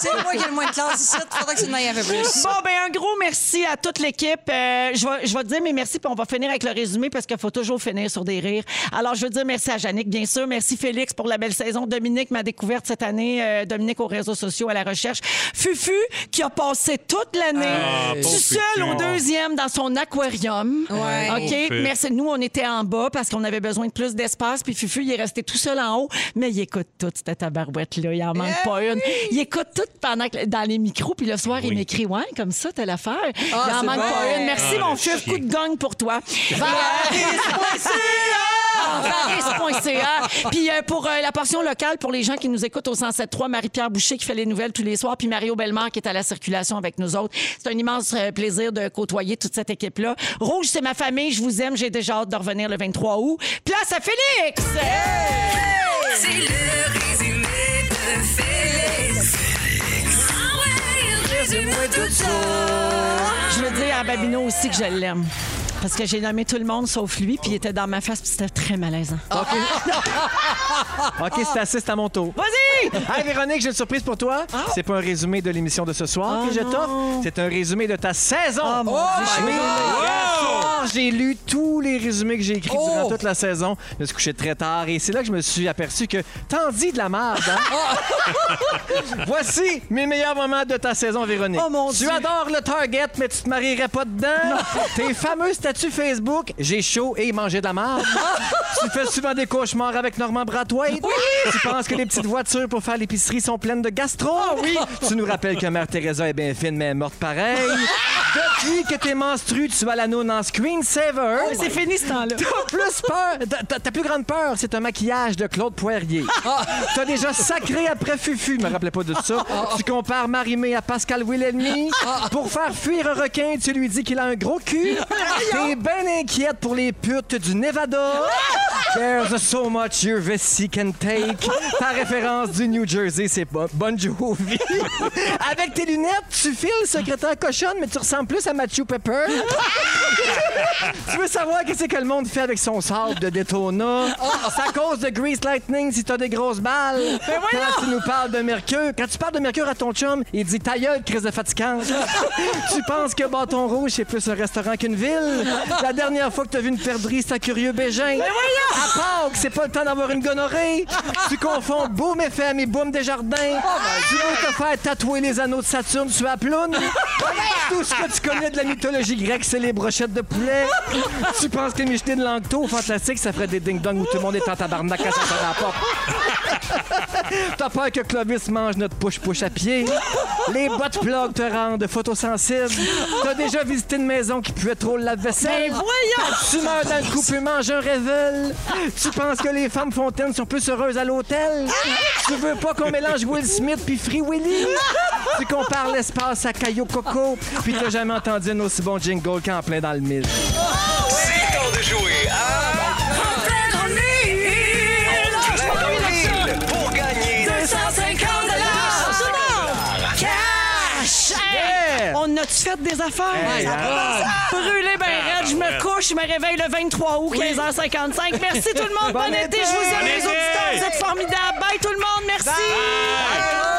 C'est moi qui ai le moins de classe ici. Faudrait que tu m'ailles un peu plus. Bon, ben un gros merci à toute l'équipe. Euh, je, vais, je vais te dire mes merci, puis on va finir avec le résumé parce qu'il faut toujours finir sur des rires. Alors, je veux dire merci à Jannick, bien sûr. Merci Félix pour la belle saison. Dominique m'a découverte cette année. euh, Dominique aux réseaux sociaux, à la recherche. Fufu, qui a passé toute l'année Ah, tout pauvre seul Fufu. au deuxième dans son aquarium. Ouais. OK? Merci. Nous, on était en bas parce qu'on avait besoin de plus d'espace. Puis Fufu, il est resté tout seul en haut. Mais il écoute tout, cette tabarouette-là. Il en manque Eh pas une. Il écoute tout pendant que, dans les micros. Puis le soir, il m'écrit Ouais, comme ça, t'as l'affaire. il en c'est manque bon. pas une. Merci, Ah, mon le chien. Coup de gagne pour toi. Ah, Faris.ca. Puis euh, pour euh, la portion locale, pour les gens qui nous écoutent au 107.3, Marie-Pierre Boucher qui fait les nouvelles tous les soirs, puis Mario Bellemare qui est à la circulation avec nous autres. C'est un immense euh, plaisir de côtoyer toute cette équipe-là. Rouge, c'est ma famille, je vous aime, j'ai déjà hâte de revenir le 23 août. Place à Félix! C'est le résumé de Félix. Ah ouais, résume-moi tout ça. Je veux dire à Babino aussi que je l'aime. Parce que j'ai nommé tout le monde sauf lui, puis il était dans ma face, puis c'était très malaisant. OK, c'est assez, c'est à mon tour. Vas-y! Hey Véronique, j'ai une surprise pour toi. C'est pas un résumé de l'émission de ce soir Ah que je t'offre. C'est un résumé de ta saison. Oh, mon Dieu, je suis. Hier soir, J'ai lu tous les résumés que j'ai écrits durant toute la saison. Je me suis couché très tard et c'est là que je me suis aperçu que t'en dis de la merde. hein? Voici mes meilleurs moments de ta saison, Véronique. Oh, mon tu Dieu. adores le Target, mais tu te marierais pas dedans. Tes fameux Facebook, j'ai chaud et manger de la merde. tu fais souvent des cauchemars avec Normand Brathwaite? Tu penses que les petites voitures pour faire l'épicerie sont pleines de gastro? oui. Tu nous rappelles que Mère Teresa est bien fine, mais elle est morte pareil. Depuis que t'es menstrues, tu vas la noune en screensaver. C'est fini ce temps-là. T'as plus peur. ta- plus grande peur, c'est un maquillage de Claude Poirier. T'as déjà sacré après Fufu, je me rappelais pas de ça. Tu compares Marimé à Pascal Wilhelmy. Pour faire fuir un requin, tu lui dis qu'il a un gros cul. T'es bien inquiète pour les putes du Nevada. There's so much your vessie can take. Ta référence du New Jersey, c'est Bon Bon Jovi. Avec tes lunettes, tu files secrétaire cochonne, mais tu ressembles plus à Matthew Pepper. tu veux savoir qu'est-ce que le monde fait avec son sable de Daytona? C'est à cause de Grease Lightning si t'as des grosses balles. Quand tu nous parles de Mercure, quand tu parles de Mercure à ton chum, il dit ta gueule, crise de fatigante. tu penses que Bâton Rouge, c'est plus un restaurant qu'une ville? La dernière fois que t'as vu une perdrix, c'est à Curieux Bégin. À Pâques, c'est pas le temps d'avoir une gonorrhée. tu confonds Boom FM et Boom Desjardins. tu veux te faire tatouer les anneaux de Saturne sur la ploune. Tout ce que tu connais de la mythologie grecque, c'est les brochettes de poulet. tu penses que les de Langto, fantastique, ça ferait des ding-dong où tout le monde est en tabarnak à la porte. T'as peur que Clovis mange notre push-push à pied. Les bottes plug te rendent photosensible. T'as déjà visité une maison qui puait trop le lave-vaisselle. Ben voyons! Tu meurs dans le couple et manges un rével. Tu penses que les femmes fontaines sont plus heureuses à l'hôtel? Tu veux pas qu'on mélange Will Smith puis Free Willy? Tu compares l'espace à Caillou Coco. Puis t'as jamais entendu un aussi bon jingle qu'en plein dans le mille. C'est temps de jouer à... on a-tu fait des affaires? Hey, ben red, je me couche, je me réveille le 23 août, 15h55. Merci tout le monde, bon, été. je vous aime les auditeurs, vous êtes formidables. Bye tout le monde, merci!